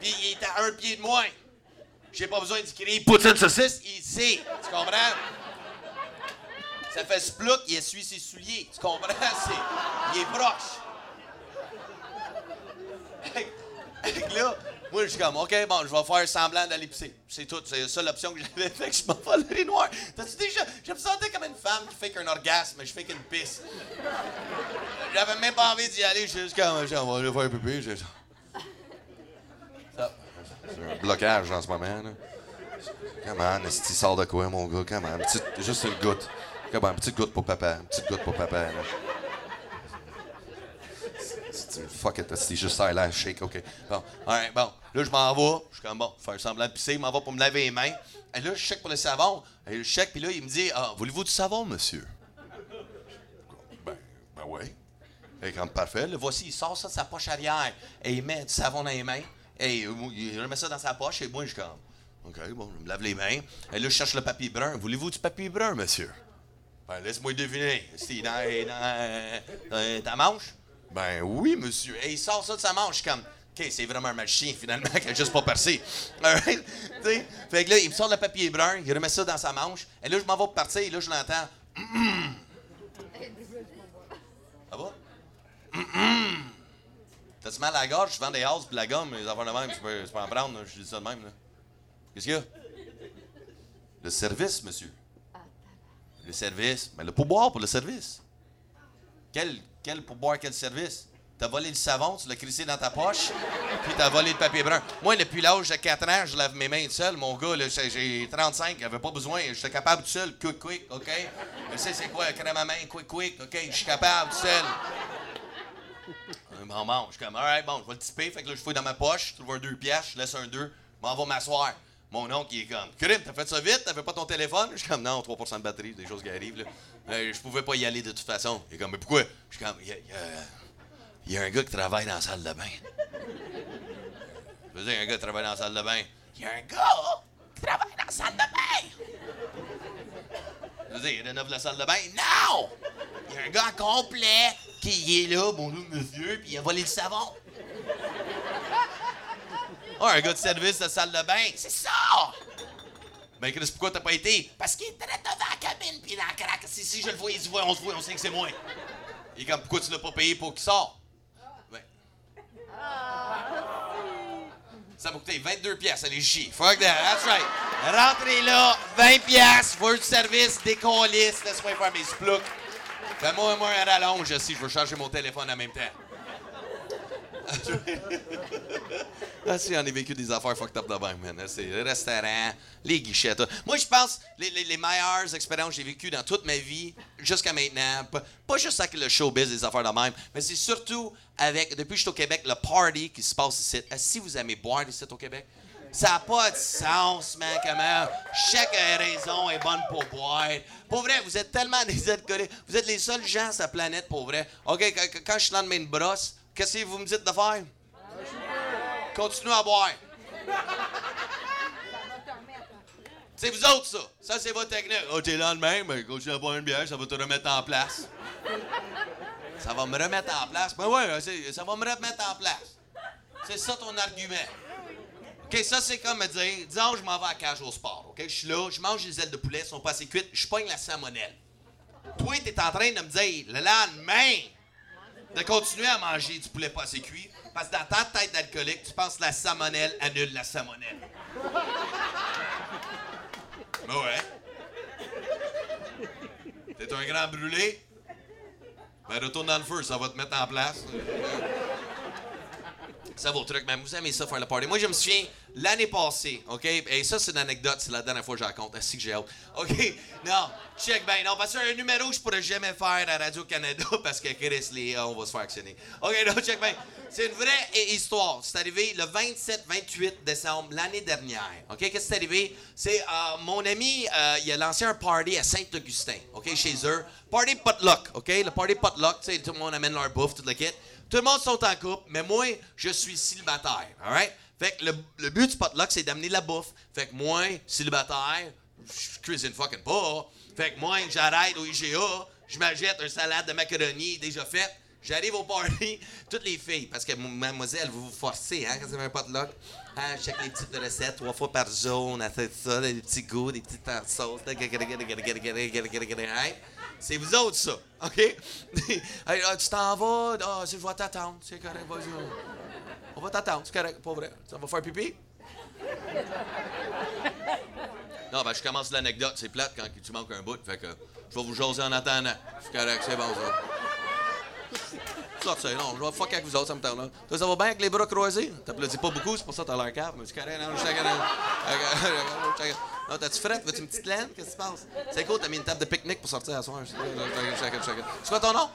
Puis il est à un pied de moi. J'ai pas besoin d'y crier poutine saucisse, il sait. Tu comprends? Ça fait splouk, il essuie ses souliers. Tu comprends? [LAUGHS] C'est, il est proche. Là, moi, je suis comme, OK, bon, je vais faire semblant d'aller pisser. C'est tout. C'est ça l'option que j'avais. [LAUGHS] Fait que je m'en vais à noir. T'as-tu déjà. Je me sentais comme une femme qui fait qu'un orgasme, mais je fais qu'une pisse. J'avais même pas envie d'y aller. Je suis comme, je vais aller faire pipi. j'ai-. C'est un blocage en ce moment, là. Comment, qu'il sort de quoi, mon gars? Comment? Petite, juste une goutte. Comment? Petite goutte pour papa. Une petite goutte pour papa, Fuck it, c'est juste ça, là, shake, ok. Bon, alright, bon. Là, je m'en vais. Je suis comme, bon, faire semblant de pisser. Je m'en vais pour me laver les mains. Et là, je check pour le savon. Et je check, puis là, il me dit, ah, voulez-vous du savon, monsieur? Ben, ben oui. Et comme parfait, le voici, il sort ça de sa poche arrière et il met du savon dans les mains. Et il remet ça dans sa poche et moi, je suis comme, OK, bon, je me lave les mains. Et là, je cherche le papier brun. Voulez-vous du papier brun, monsieur? Ben, laisse-moi deviner. C'est dans, dans, dans ta manche? Ben oui, monsieur. Et il sort ça de sa manche. Comme, OK, c'est vraiment un magicien, finalement, qui a juste pas percé. Fait que là, il me sort le papier brun, il remet ça dans sa manche. Et là, je m'en vais pour partir, et là, je l'entends. [CLEARS THROAT] Ça va? [CLEARS THROAT] T'as-tu mal à la gorge? Je vends des houses puis la gomme, les affaires de même, tu peux, tu peux en prendre, là. je dis ça de même. là. Qu'est-ce qu'il y a? Le service, monsieur. Le service. Mais le pourboire pour le service. Quel, quel pourboire, quel service? T'as volé le savon, tu l'as crissé dans ta poche, puis t'as volé le papier brun. Moi, depuis l'âge de 4 ans, je lave mes mains tout seul. Mon gars, j'ai- j'ai 35, j'avais pas besoin. J'étais capable tout seul, quick, quick, OK? Je sais c'est quoi, crème à main, quick, quick, OK? Je suis capable tout seul. Bon, bon, je suis comme, alright, bon, je vais le typer. Fait que là, je fouille dans ma poche, je trouve un 2 piastres, je laisse un 2, je m'en vais m'asseoir. Mon oncle, il est comme, Crime, t'as fait ça vite, t'avais pas ton téléphone? Je suis comme, non, 3% de batterie, des choses qui arrivent, là. Euh, je pouvais pas y aller de toute façon. Il est comme, mais pourquoi? Je suis comme, il y y a un gars qui travaille dans la salle de bain. Je veux dire, un gars qui travaille dans la salle de bain. Il y a un gars qui travaille dans la salle de bain! Je veux dire, il rénove la salle de bain? Non! Il y a un gars complet qui est là, bonjour monsieur, puis il a volé le savon. Ah, un gars de service de salle de bain, c'est ça! Ben, Chris, pourquoi t'as pas été? Parce qu'il est très devant la cabine, puis dans la craque. Si, si je le vois, il se voit, on se voit, on sait que c'est moi. Est comme, pourquoi tu l'as pas payé pour qu'il sorte? Ben. Ça m'a coûté 22 pièces, allez chier. Fuck that, that's right. Rentrez là, 20 pièces, du service, décollisse, laisse-moi faire mes splouks. Fais-moi moi un rallonge si je veux charger mon téléphone en même temps. [LAUGHS] ah, si, j'en ai vécu des affaires fucked up de même, man. C'est le restaurant, les guichets. Moi, je pense les, les, les meilleures expériences que j'ai vécues dans toute ma vie, jusqu'à maintenant, pas, pas juste avec le showbiz, des affaires de même, mais c'est surtout avec, depuis que je suis au Québec, le party qui se passe ici. Que Si vous aimez boire ici au Québec, ça n'a pas de sens, man, comment chaque raison est bonne pour boire. Pour vrai, vous êtes tellement [LAUGHS] des alcooliques. Vous êtes les seuls gens sur la planète, pour vrai. OK, quand, je suis dans une brosse, qu'est-ce que vous me dites de faire? Continuez à boire. C'est vous autres, ça. Ça, c'est votre technique. Oh, t'es là de même, ben, continue à boire une bière, ça va te remettre en place. Ça va me remettre en place. Ben ouais, ça va me remettre en place. C'est ça ton argument. OK, ça, c'est comme me dire, disons, je m'en vais à la cage au sport, OK? Je suis là, je mange les ailes de poulet, elles sont pas assez cuites, je pogne la salmonelle. Toi, t'es en train de me dire, le lendemain, de continuer à manger du poulet pas assez cuit, parce que dans ta tête d'alcoolique, tu penses que la salmonelle annule la salmonelle. [LAUGHS] Ben ouais. T'es un grand brûlé? Ben retourne dans le feu, ça va te mettre en place. Ça vaut le truc, mais vous aimez ça faire le party. Moi, je me souviens, l'année passée, OK? Et ça, c'est une anecdote, c'est la dernière fois que je raconte. Ainsi que j'ai hâte. OK? [LAUGHS] Non, check ben non, parce que un numéro que je pourrais jamais faire à Radio-Canada [LAUGHS] parce que Chris, les, on va se faire actionner. OK, non, check ben. C'est une vraie hi- histoire. C'est arrivé le 27-28 décembre l'année dernière. OK? Qu'est-ce qui c'est arrivé? C'est euh, mon ami, euh, il a lancé un party à Saint-Augustin, OK? Chez eux. Party potluck, OK? Le party potluck, tu sais, tout le monde amène leur bouffe, tout le kit. Tout le monde sont en couple, mais moi, je suis célibataire. All right? Fait que le, le but du potluck, c'est d'amener la bouffe. Fait que moi, célibataire, je cuisine fucking pas. Fait que moi, j'arrête au IGA, je m'achète un salade de macaroni déjà faite, J'arrive au party, toutes les filles, parce que mademoiselle, vous vous forcez, hein, quand vous avez un potluck. Hein, check les petites recettes, trois fois par jour, on a fait ça, des petits goûts, des petites sauces. Hein? C'est vous autres, ça, OK? [LAUGHS] Hey, tu t'en vas, ah, je vais t'attendre, c'est correct, vas-y. On va t'attendre, c'est correct, pas vrai. Ça va faire pipi? Non, ben, je commence l'anecdote. C'est plate quand tu manques un bout. Fait que je vais vous jaser en attendant. C'est correct, c'est bon, ça. Sortez, non, je vais fuck avec vous autres, ça me tente. là. Toi, ça va bien avec les bras croisés? T'applaudis pas beaucoup, c'est pour ça que t'as l'air cave, mais c'est correct, non, je. [LAUGHS] Non, t'as-tu fret? Veux-tu une petite laine? Qu'est-ce qui se passe? C'est cool, t'as mis une table de pique-nique pour sortir à soir. C'est quoi ton nom?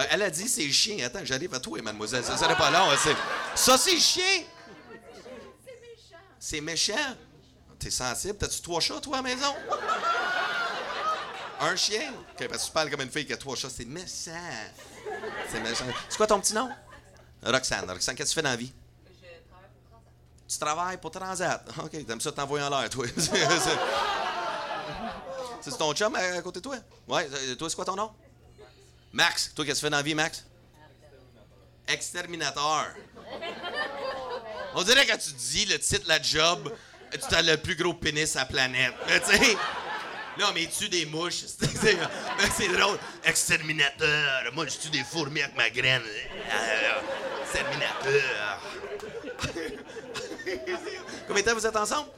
Euh, Elle a dit c'est chien. Attends, j'arrive à toi, mademoiselle. Ça serait pas long. hein, c'est- Ça, c'est chien! C'est méchant? T'es sensible? T'as-tu trois chats, toi, à la maison? Un chien? OK, parce que tu parles comme une fille qui a trois chats. C'est méchant. C'est méchant. C'est quoi ton petit nom? Roxane. Roxane, qu'est-ce que tu fais dans la vie? Tu travailles pour Transat. OK, t'aimes ça t'envoyer en l'air, toi. [LAUGHS] C'est- ton chum à côté de toi? Ouais, euh, toi, c'est quoi ton nom? Max. Toi, qu'est-ce que tu fais dans la vie, Max? Exterminateur. On dirait quand tu dis le titre, la job, tu as le plus gros pénis à la planète. Tu sais, non, mais tu des mouches? [LAUGHS] C'est drôle. Exterminateur. Moi, je tue des fourmis avec ma graine. Euh, Exterminateur. [LAUGHS] Combien de temps vous êtes ensemble?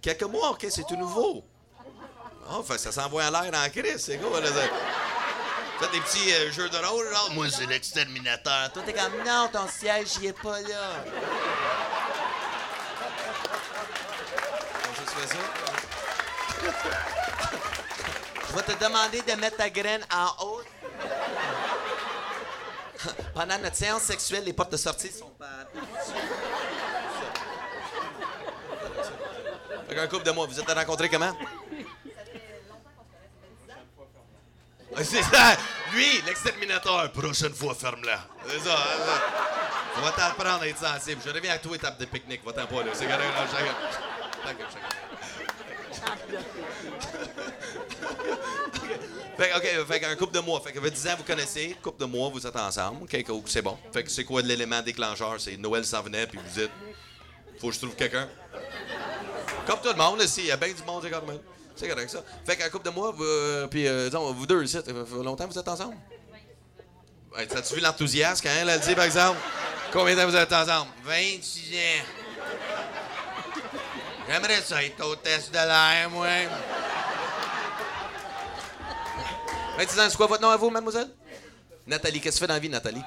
Quelques mois, ok, c'est tout nouveau. Oh, ça s'envoie en l'air en crise, c'est cool. Là, ça? Des petits euh, jeux de rôle, genre. Moi, c'est l'exterminateur. Toi, t'es comme, non, ton siège, il est pas là. On juste fait ça. Je vais te demander de mettre ta graine en haut. Pendant notre séance sexuelle, les portes de sortie sont pas. Fait qu'un couple de mois, vous êtes rencontrés comment? Ah, C'est ça! Lui, l'exterminateur, prochaine fois, ferme-la. C'est ça. On va t'apprendre à être sensible. Je reviens à toi et tape de pique-nique. Va-t'en pas, là. C'est correct, là, chacun. Chacun, chacun. Fait que, OK, fait qu'un couple de mois. Fait que, fait 10 ans, vous connaissez. Couple de mois, vous êtes ensemble. OK, cool, c'est bon. Fait que c'est quoi l'élément déclencheur? C'est Noël s'en venait, puis vous dites, faut que je trouve quelqu'un. Comme tout le monde, ici, il y a bien du monde, c'est comme C'est correct, ça. Fait qu'un couple de mois, vous, euh, puis euh, disons, vous deux, ici, longtemps vous êtes ensemble? T'as-tu vu l'enthousiasme quand elle a dit, par exemple? Combien de temps vous êtes ensemble? 26 ans. J'aimerais ça être hôtesse de l'air, moi. 26 ans, c'est quoi votre nom à vous, mademoiselle? Nathalie, qu'est-ce que tu fais dans la vie, Nathalie?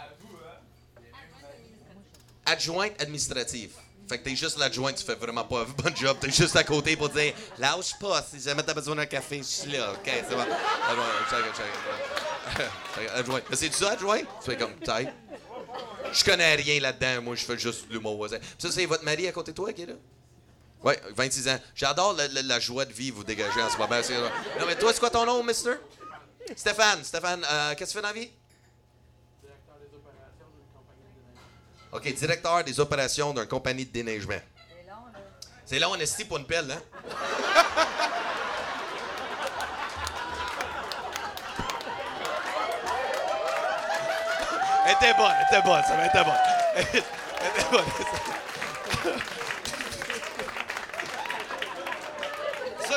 Adjointe administrative. Fait que t'es juste l'adjointe, tu fais vraiment pas un bon job. T'es juste à côté pour dire lâche pas, si jamais t'as besoin d'un café, je suis là. OK, c'est bon. Adjointe, check. Adjointe. Mais c'est ça, adjointe? Tu fais comme taille. Je connais rien là-dedans, moi je fais juste l'humour. Ça, c'est votre mari à côté de toi qui est là? Oui, 26 ans. J'adore le- la joie de vivre vous dégagez en ce moment. c'est- Non, mais toi, c'est quoi ton nom, mister? Stéphane. Stéphane, euh, qu'est-ce que tu fais dans la vie? OK, directeur des opérations d'une compagnie de déneigement. C'est long, on est pour une pelle, hein? Elle était bonne, elle était bonne, ça elle était bonne. Elle était bonne.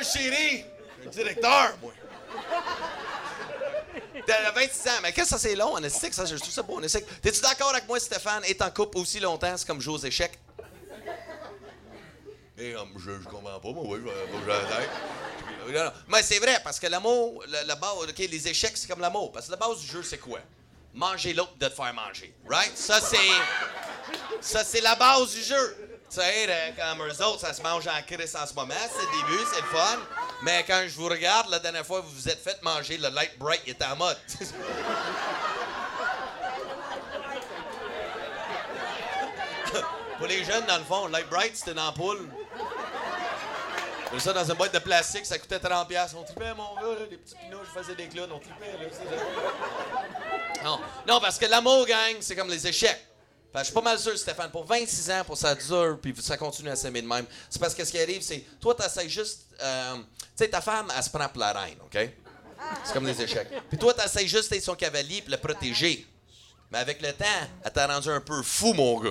Chérie, un directeur, moi. T'as 26 ans, mais qu'est-ce que ça c'est long, on est sec, ça, je trouve ça beau, on est sec. T'es-tu d'accord avec moi, Stéphane, est en couple aussi longtemps, c'est comme jouer aux échecs? Et um, je, je comprends pas, moi, oui, je non. Mais c'est vrai, parce que l'amour, le- la base, ok, les échecs, c'est comme l'amour. Parce que la base du jeu, c'est quoi? Manger l'autre de te faire manger. Right? Ça, c'est. Ça, c'est la base du jeu. Sais, là, comme eux ça se mange en crise en ce moment. C'est le début, c'est le fun. Mais quand je vous regarde, la dernière fois, vous vous êtes fait manger, le light bright il était en mode. [LAUGHS] Pour les jeunes, dans le fond, light bright, c'était une ampoule. Mais ça, dans une boîte de plastique, ça coûtait 30$. piastres. On tripait, mon gars, des petits pinots, je faisais des clowns, on. Non. non, parce que l'amour, gang, c'est comme les échecs. Je suis pas mal sûr, Stéphane, pour 26 ans, pour ça dure, puis ça continue à s'aimer de même. C'est parce que ce qui arrive, c'est, toi, t'essayes juste, euh, tu sais, ta femme, elle se prend pour la reine, OK? C'est comme des échecs. Puis toi, t'essayes juste d'être son cavalier puis le protéger. Mais avec le temps, elle t'a rendu un peu fou, mon gars.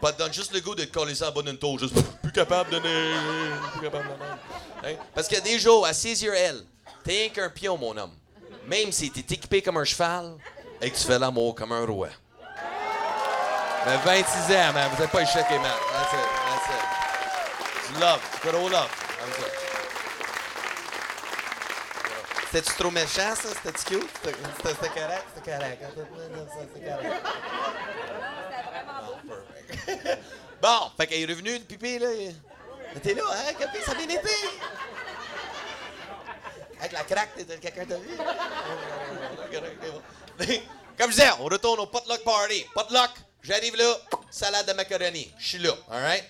Pas te donne juste le goût de te coller ça en bas d'une juste plus capable de plus capable de. Hein? Parce que des jours, à 6 yeux, elle, t'es qu'un pion, mon homme. Même si t'es équipé comme un cheval et que tu fais l'amour comme un roi. Mais 26 ans, man, vous n'êtes pas échecké, man. That's it, that's it. Du love, du gros love. Comme ça. C'était-tu trop méchant, ça? C'était-tu cute? C'était c'était correct? C'était correct. C'était correct. Bon, fait qu'elle est revenue de pipi, là. Mais T'es là, hein, Capé, ça a bien été. Avec la craque, t'es- quelqu'un t'a vu? [LAUGHS] Comme je disais, on retourne au potluck party. Potluck, j'arrive là, salade de macaroni. Je suis là, alright?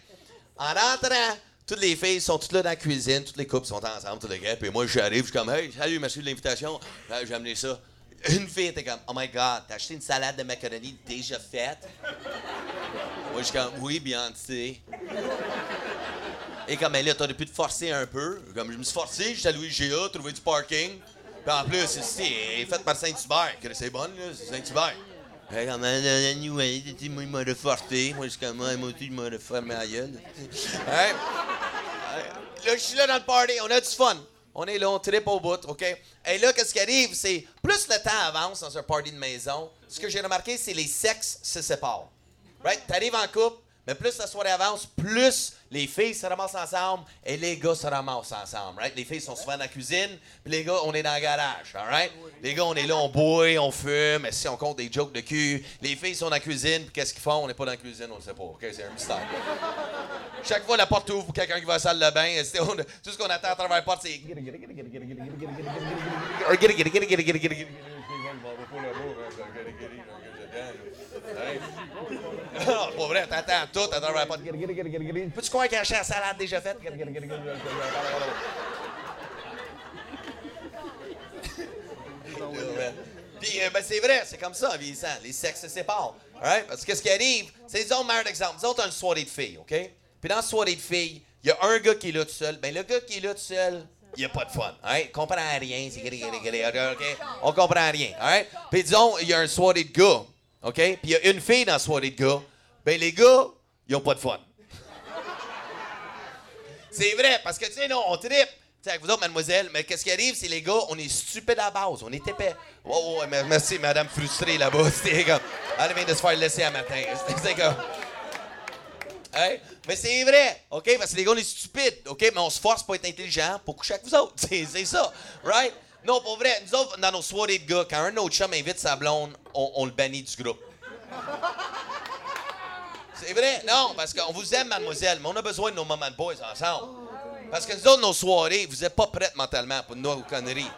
En rentrant, toutes les filles sont toutes là dans la cuisine, toutes les couples sont ensemble, tous les gars. Puis moi, j'arrive, je suis comme, hey, salut, merci de l'invitation. Ah, J'ai amené ça. Une fille était comme, oh my god, t'as acheté une salade de macaroni déjà faite? Moi, je suis comme, oui, Beyoncé. Et comme elle là, t'aurais pu te forcer un peu. Comme je me suis forcé, j'étais à Louis GA, trouvé du parking. Puis en plus, c'est faite par Saint-Hubert. C'est bonne, là, c'est Saint-Hubert. Anyway, moi, il m'a reforcé. Moi, comme, moi, moi il m'a reformé la gueule. [LAUGHS] Hein? Là, je suis là dans le party, on a du fun. On est là, on tripe au bout, OK? Et là, qu'est-ce qui arrive, c'est plus le temps avance dans un party de maison, ce que j'ai remarqué, c'est les sexes se séparent. Right? T'arrives en couple, mais plus la soirée avance, plus les filles se ramassent ensemble et les gars se ramassent ensemble. Right? Les filles sont souvent dans la cuisine, puis les gars, on est dans le garage. All right? Les gars, on est là, on boit, on fume, si on compte des jokes de cul. Les filles sont dans la cuisine, puis qu'est-ce qu'ils font? On n'est pas dans la cuisine, on ne sait pas. OK? C'est un mystère. Chaque fois, la porte ouvre pour quelqu'un qui va à la salle de bain. on- tout ce qu'on attend à travers la porte, c'est. Ah, [LAUGHS] pas vrai, t'attends tout à travers la porte. Peux-tu croire qu'il a un à salade déjà faite? Puis, euh, ben, c'est vrai, c'est comme ça en vieillissant. Les sexes se séparent. Alright? Parce que ce qui arrive, c'est, disons, meilleur exemple. Disons, t'as une soirée de filles, OK? Puis dans la soirée de filles, il y a un gars qui est là tout seul. Ben, le gars qui est là tout seul, il n'y a pas de fun. Alright? Il comprend rien. C'est gris, gris, gris, OK? On comprend rien. Alright? Puis disons, il y a une soirée de gars. OK? Puis il y a une fille dans la soirée de gars. Ben, les gars, ils n'ont pas de fun. C'est vrai, parce que, tu sais, non, on tripe. Tu avec vous autres, mademoiselle, mais qu'est-ce qui arrive, c'est les gars, on est stupides à la base, on est épais. Oh, oh, merci, madame frustrée là-bas. [LAUGHS] C'était comme. Elle vient de se faire laisser à matin. [LAUGHS] C'était comme. Hein? Mais c'est vrai, OK? Parce que les gars, on est stupides, OK? Mais on se force pour être intelligent pour coucher avec vous autres. [LAUGHS] C'est ça, right? Non, pour vrai, nous autres, dans nos soirées de gars, quand un nos chums invite sa blonde, on, le bannit du groupe. C'est vrai? Non, parce qu'on vous aime, mademoiselle, mais on a besoin de nos moments boys ensemble. Parce que nous autres, nos soirées, vous n'êtes pas prêtes mentalement pour nos conneries.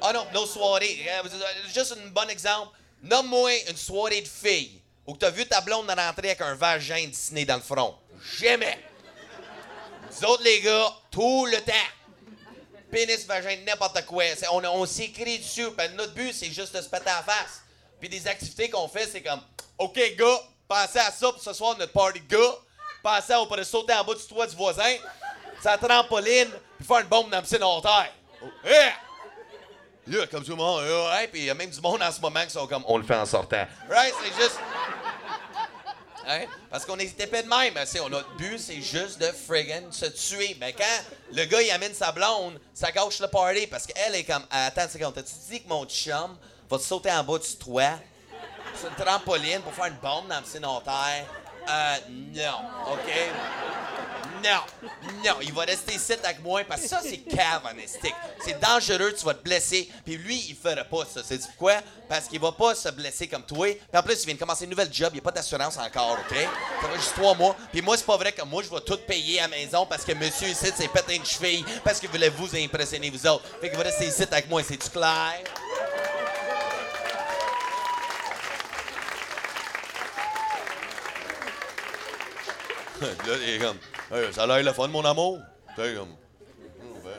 Ah non, nos soirées. euh, euh, Juste un bon exemple. Nomme-moi une soirée de filles où tu as vu ta blonde rentrer avec un vagin dessiné dans le front. Jamais. Nous autres, les gars, tout le temps. Pénis, vagin, n'importe quoi. On, on s'écrit dessus. Ben, notre but, c'est juste de se péter la face. Puis des activités qu'on fait, c'est comme OK, gars, pensez à ça pour ce soir, notre party de gars. Pensez à on pourrait sauter en bas du toit du voisin, sa trampoline, puis faire une bombe dans la piscine en terre. Oh, yeah! Comme tout le monde, puis il y a même du monde en ce moment qui sont comme on le fait en sortant. Right? C'est juste. Hein? Parce qu'on est épais de même. C'est- on a notre but, c'est juste de friggin' se tuer. Mais quand le gars il amène sa blonde, ça gâche le party parce qu'elle est comme Attends une seconde, t'as-tu dit que mon chum va te sauter en bas du toit sur une trampoline pour faire une bombe dans en terre? Euh, non. OK? Non, non, il va rester ici avec moi parce que ça, c'est cave. C'est dangereux, tu vas te blesser. Puis lui, il ferait pas ça. C'est pourquoi? Parce qu'il va pas se blesser comme toi. Puis en plus, il vient de commencer une nouvelle job, il n'y a pas d'assurance encore, OK? Ça va juste trois mois. Puis moi, c'est pas vrai que moi, je vais tout payer à la maison parce que monsieur ici s'est pété une cheville parce qu'il voulait vous impressionner, vous autres. Fait qu'il va rester ici avec moi, c'est-tu clair? [LAUGHS] là, il est comme, Hey, ça a l'air le fun, mon amour. Comme, Oh, ben.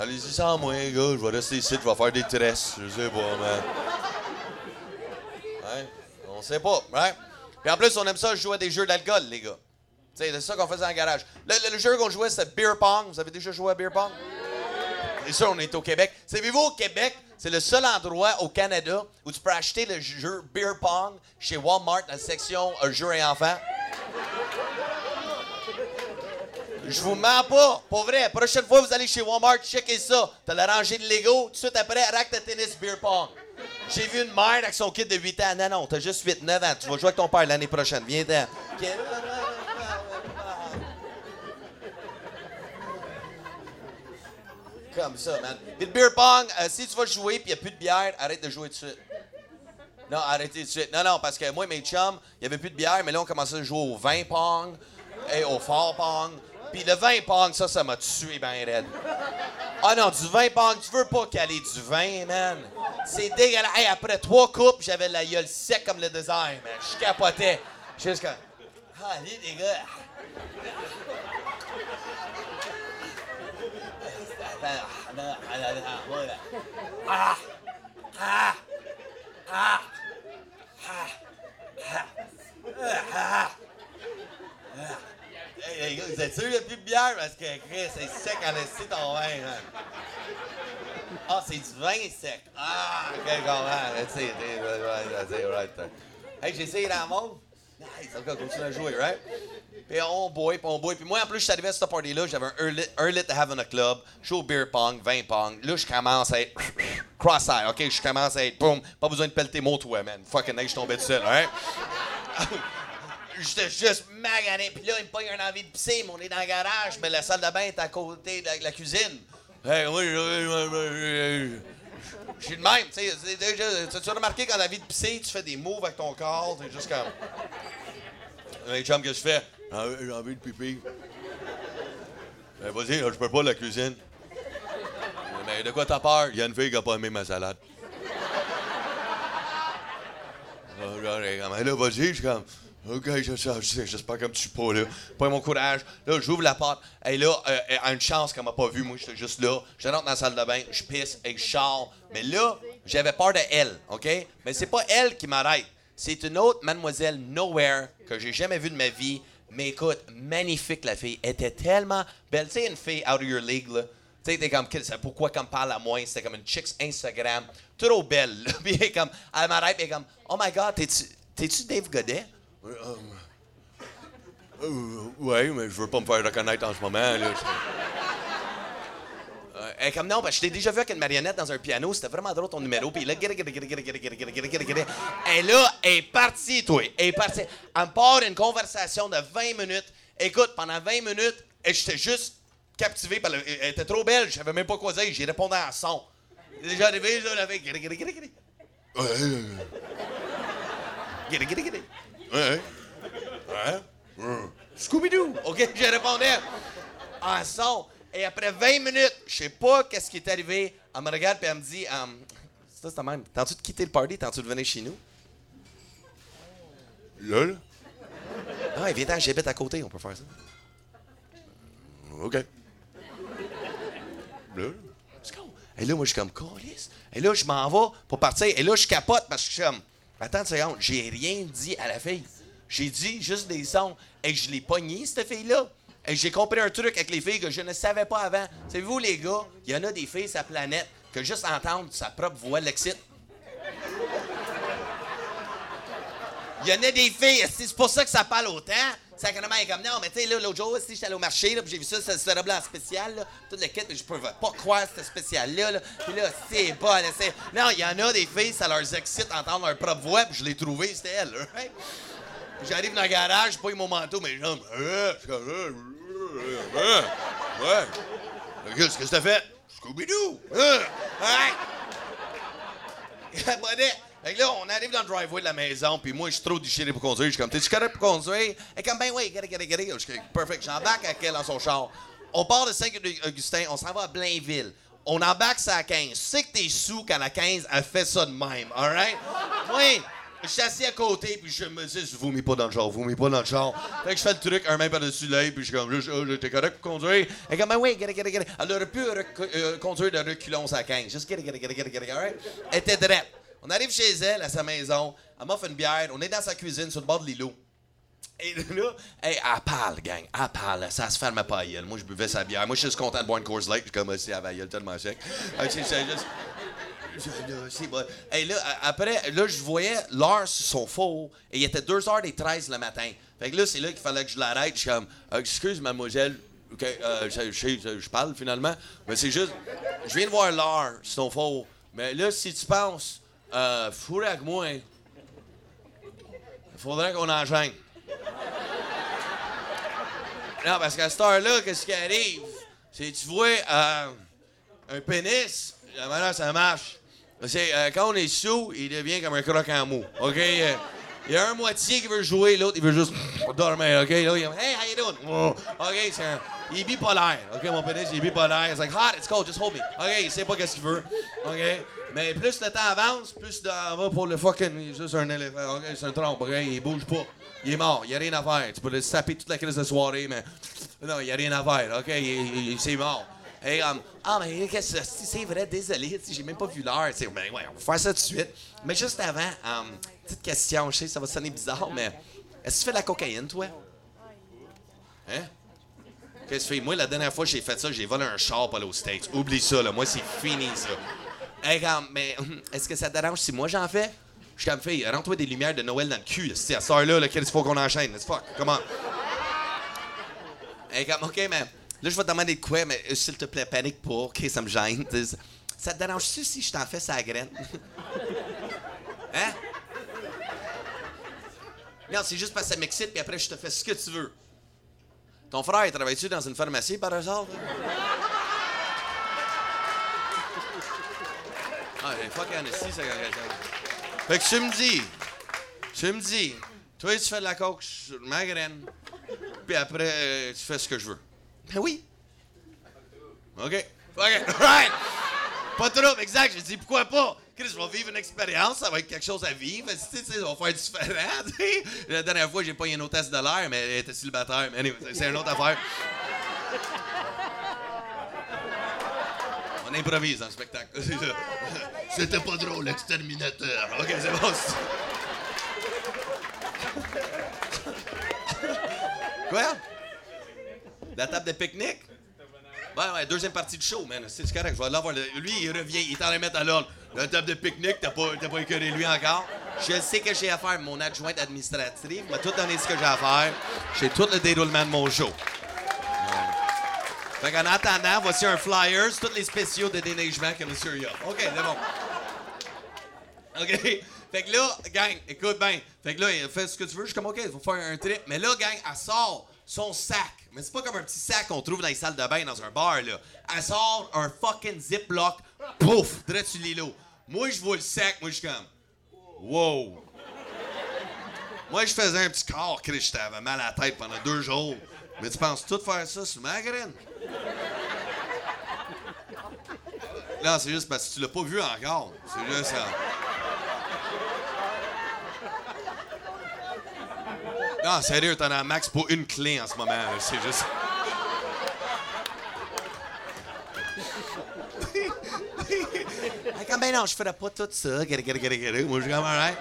Allez-y sans moi, gars. Je vais rester ici, je vais faire des tresses. Je sais pas, man. Hein? On sait pas, right? Puis en plus, on aime ça jouer à des jeux d'alcool, les gars. c'est ça qu'on faisait le garage. Le, le- le jeu qu'on jouait, c'était Beer Pong. Vous avez déjà joué à Beer Pong? C'est sûr, on est au Québec. Savez-vous, au Québec, c'est le seul endroit au Canada où tu peux acheter le jeu Beer Pong chez Walmart dans la section euh, jeux et enfants. Je vous mens pas. Pour vrai, prochaine fois, vous allez chez Walmart, checkez ça. T'as la rangée de Lego. Tout de suite après, rack de tennis Beer Pong. J'ai vu une mère avec son kid de 8 ans. Non, non, t'as juste 8, 9 ans. Tu vas jouer avec ton père l'année prochaine. Viens-t'en. Comme ça, man. Puis le beer pong, euh, si tu vas jouer puis il n'y a plus de bière, arrête de jouer tout de suite. Non, arrêtez tout de suite. Non, non, parce que moi et mes chums, il n'y avait plus de bière, mais là, on commençait à jouer au vin pong et au fort pong. Puis le vin pong, ça, ça m'a tué ben raide. Ah non, du vin pong, tu veux pas caler du vin, man. C'est dégueulasse. Après trois coupes, j'avais la gueule sec comme le design, man. Je capotais. Comme... Ah, allez, les gars. Ah! Ah! Ah! Ah! Ah! Hey, les gars, vous êtes sûrs qu'il n'y a plus de bière? Parce que, Chris, c'est sec en esti ton vin, man. Ah, c'est du vin sec. Ah, je comprends. Tu sais, tu sais, right. Hey, j'ai essayé dans Nice, ok, continue à jouer, right? Puis on boit, puis on boit. Puis moi, en plus, je suis arrivé à cette party-là, j'avais un 1 lit, un lit à Havana Club. Je joue au beer pong, 20 pong. Là, je commence à être [LAUGHS] cross-eye, OK? Je commence à être, boum, pas besoin de pelleter mon toit, man. Fucking je tombais tout seul, right? [LAUGHS] J'étais juste magané. Puis là, il me pogne une envie de pisser, mais on est dans le garage, mais la salle de bain est à côté de la cuisine. Hey, oui, oui, oui, oui. Je suis de même, tu sais. c'est Tu as remarqué quand la vie de pisser, tu fais des moves avec ton corps, t'es juste comme. Qu'est-ce que je fais? J'ai envie- de pipi. Ben, vas-y, je peux pas la cuisine. Mais de quoi t'as peur? Il y a une fille qui a pas aimé ma salade. Ah, là, vas-y, je suis comme. OK, je je sais, j'espère que tu pas là. Pas mon courage. Là, j'ouvre la porte. Et là, euh, elle a une chance qu'elle m'a pas vu. Moi, j'étais juste là. Je rentre dans la salle de bain, je pisse et je sors. Mais là, j'avais peur de elle, OK? Mais c'est pas elle qui m'arrête. C'est une autre mademoiselle Nowhere que j'ai jamais vue de ma vie. Mais écoute, magnifique la fille. Elle était tellement belle. Tu sais, une fille out of your league, là. Tu sais, t'es comme, Qu'est-ce- pourquoi qu'elle me parle à moi? C'était comme une chicks Instagram. Trop belle. [LAUGHS] Puis elle comme, elle m'arrête, comme, oh my god, t'es-tu, t'es-tu Dave Godet? Euh, ouais, mais je veux pas me faire reconnaître en ce moment. Là. Euh, comme non, parce que je t'ai déjà vu avec une marionnette dans un piano, c'était vraiment drôle ton numéro. Puis là, et là, elle est partie, toi. Elle est partie. Elle part une conversation de 20 minutes. Écoute, pendant 20 minutes, j'étais juste captivé. Par le... Elle était trop belle, je savais même pas quoi dire. J'ai répondu en son. Déjà arrivé, là, avec. Ouais. Ouais. Scooby-Doo! OK, [LAUGHS] j'ai répondu en son. Et après 20 minutes, je sais pas qu'est-ce qui est arrivé. Elle me regarde et elle me dit um, Ça, c'est même. T'as-tu de quitter le party? T'as-tu de venir chez nous? Là, là? Ah, viens j'habite à côté, on peut faire ça. OK. Là, là. Let's go. Et là, moi, je suis comme, Calice. Et là, je m'en vais pour partir. Et là, je capote parce que je suis comme, attends une seconde, j'ai rien dit à la fille. J'ai dit juste des sons. Et je l'ai pogné, cette fille-là. Et j'ai compris un truc avec les filles que je ne savais pas avant. Savez-vous, les gars, il y en a des filles sur la planète que juste entendre sa propre voix l'excite. Il y en a des filles, c'est pour ça que ça parle autant? Sacrément, elle est comme, non, mais tu sais, là, l'autre jour, si j'étais au marché, là, puis j'ai vu ça, ce, ce en spécial, là, toute la quête, je peux pas croire ce spécial-là, là. Là, c'est là, c'est... Non, il y en a des filles, ça leur excite d'entendre leur propre voix, puis je l'ai trouvé, c'était elle, right? J'arrive dans le garage, pas mon manteau, mes jambes, euh, je euh, euh, ouais. Qu'est-ce que t'as fait? Scooby-Doo! Hein? [LAUGHS] Fait on arrive dans le driveway de la maison, puis moi, je suis trop déchiré pour conduire. Je suis comme, t'es-tu correct pour conduire? Est comme, ben oui, it, get it. Je suis perfect. J'embarque avec elle dans son char. On part de Saint-Augustin, on s'en va à Blainville. On embarque ça à 15. Tu sais que t'es sous quand la 15, elle fait ça de même, alright? Oui. Je suis assis à côté, puis je me dis, vomis pas dans le char, vomis pas dans le char. Fait que je fais le truc, un main par-dessus l'œil, puis je suis comme, je- je- t'es correct pour conduire? Elle comme, ben oui, it, get it. Elle aurait pu euh, conduire de reculons à 15. Juste get it, get it, alright? Elle était drette. On arrive chez elle, à sa maison. Elle m'offre une bière. On est dans sa cuisine, sur le bord de l'îlot. Et [LAUGHS] là, hey, elle parle, gang. Elle parle. Ça se ferme pas à gueule. Moi, je buvais sa bière. Moi, je suis juste content de boire une Coors Light. Je suis comme aussi à gueule tellement sec. Ah, c'est je- là, après, là, je voyais l'heure sur son four et il était 2h13 le matin. Fait que là, c'est là qu'il fallait que je l'arrête. Je suis comme, Euh, excuse, mademoiselle. Euh, je parle finalement. Mais c'est juste, je viens de voir l'heure sur ton four. Mais là, si tu penses, euh, fourrer avec moi, il faudrait qu'on enchaîne. Non, parce qu'à cette heure-là, qu'est-ce qui arrive? C'est, tu vois, euh, un pénis, la manière ça marche? C'est, euh, quand on est sous, il devient comme un croc en mou. OK? Il y a un moitié qui veut jouer, l'autre, il veut juste dormir. OK? Il est hey, how you doing? Oh. OK, c'est un- il est bipolaire. OK, mon pénis, il est bipolaire. It's like, hot, it's cold, just hold me. OK, il sait pas qu'est-ce qu'il veut. OK? Mais plus le temps avance, plus il va pour le fucking. Juste un éléphant. C'est un trompe. OK? Il bouge pas. Il est mort. Il y a rien à faire. Tu peux le saper toute la crise de soirée, mais. Non, il y a rien à faire. OK? Il, il- c'est mort. Et comme, ah, mais qu'est-ce que c'est? Vrai, désolé, j'ai même pas vu l'heure. Tu sais, Ben ouais, on va faire ça tout de suite. Mais juste avant, euh, petite question, je sais, ça va sonner bizarre, mais est-ce que tu fais de la cocaïne, toi? Hein? Qu'est-ce que tu fais? Moi, la dernière fois que j'ai fait ça, j'ai volé un char pour aller aux States. Oublie ça, là. Moi, c'est fini, ça. Hey, comme, mais [LAUGHS] est-ce que ça te dérange si moi j'en fais? Je suis comme, fille, rentre-toi des lumières de Noël dans le cul. C'est à cette heure-là, là, qu'il faut qu'on enchaîne. Let's fuck, comment? Hey, comme, OK, mais là, je vais te demander de quoi, mais euh, s'il te plaît, panique pas, OK, ça me gêne. Ça te dérange-tu si je t'en fais sa graine? [LAUGHS] hein? Non, c'est juste parce que ça m'excite, puis après, je te fais ce que tu veux. Ton frère, il travaille-tu dans une pharmacie par hasard? Ah, j'ai fucking esti, ça, quand Fait que tu me dis, tu me dis, toi, tu fais de la coke sur ma graine, puis après, euh, tu fais ce que je veux. Ben oui. OK. OK. Right. Pas trop, exact. J'ai dit, pourquoi pas? Chris, je vais vivre une expérience, ça va être quelque chose à vivre. Tu sais, tu sais, on va faire différent. La dernière fois, j'ai pas une hôtesse de l'air, mais elle était célibataire. Mais anyway, c'est une autre affaire. On improvise dans le spectacle. Ça. [LAUGHS] C'était pas drôle, l'exterminateur. OK, c'est bon. [LAUGHS] Quoi? La table de pique-nique? Ouais, ouais, deuxième partie du show, man. C'est correct, je vais l'avoir. Lui, il revient, il en de mettre à l'ordre. La table de pique-nique, t'as pas, t'as pas écœuré lui encore. Je sais que j'ai à faire. Mon adjointe administrative m'a tout donné ce que j'ai à faire. J'ai tout le déroulement de mon show. Fait qu'en attendant, voici un flyers, tous les spéciaux de déneigement que monsieur y a. OK, c'est bon. OK? Fait que là, gang, écoute bien. Fait que là, il fait ce que tu veux. Je suis comme, OK, il faut faire un trip. Mais là, gang, elle sort son sac. Mais c'est pas comme un petit sac qu'on trouve dans les salles de bain dans un bar, là. Elle sort un fucking ziploc. Pouf! Direct sur l'îlot. Moi, je vois le sac. Moi, je suis comme, wow! Moi, je faisais un petit corps, Chris, j'avais mal à la tête pendant deux jours. Mais tu penses tout faire ça sur ma graine? Non, c'est juste parce que tu l'as pas vu encore. C'est juste ça. Non, sérieux, t'en as un max pour une clé en ce moment. C'est juste. Ah, comme ben non, je ferais pas tout ça. Moi, je suis comme, alright.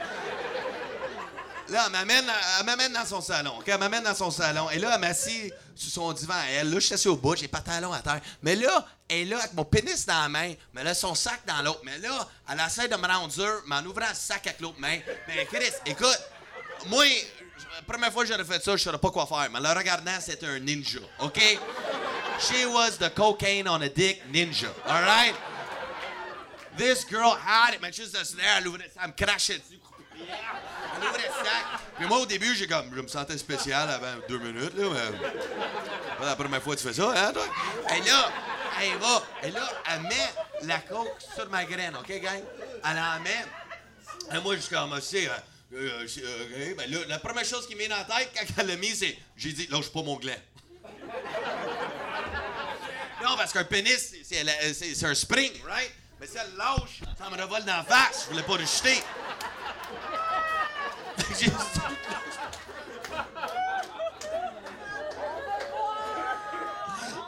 Là, elle m'amène, dans son salon. OK? Elle m'amène dans son salon. Et là, elle m'assit sur son divan elle. Là, je suis assis au bout, j'ai pas de talons à terre. Mais là, elle est là avec mon pénis dans la main, mais a son sac dans l'autre. Mais là, elle essaie de me rendre dur, mais en ouvrant le sac avec l'autre main. Mais Chris, écoute, moi, la première fois que j'aurais fait ça, je saurais pas quoi faire. Mais la regardant, c'était un ninja. OK? She was the cocaine on a dick ninja. All right? This girl had it, man. De se l'air, elle ouvrait ça, elle me crachait dessus. Elle ouvrait le sac. Puis moi, au début, j'ai comme, je me sentais spécial avant deux minutes, là, mais. Pas la première fois que tu fais ça, hein, toi? Et là, elle va, et là, elle met la coke sur ma graine, OK, gang? Elle en met. Et moi, suis comme, c'est. Euh, ben la première chose qui m'est dans la tête quand elle l'a mis, c'est, j'ai dit, lâche pas mon gland. Non, parce qu'un pénis, c'est un spring, right? Mais si elle lâche, ça me revole dans la face. Je voulais pas le jeter.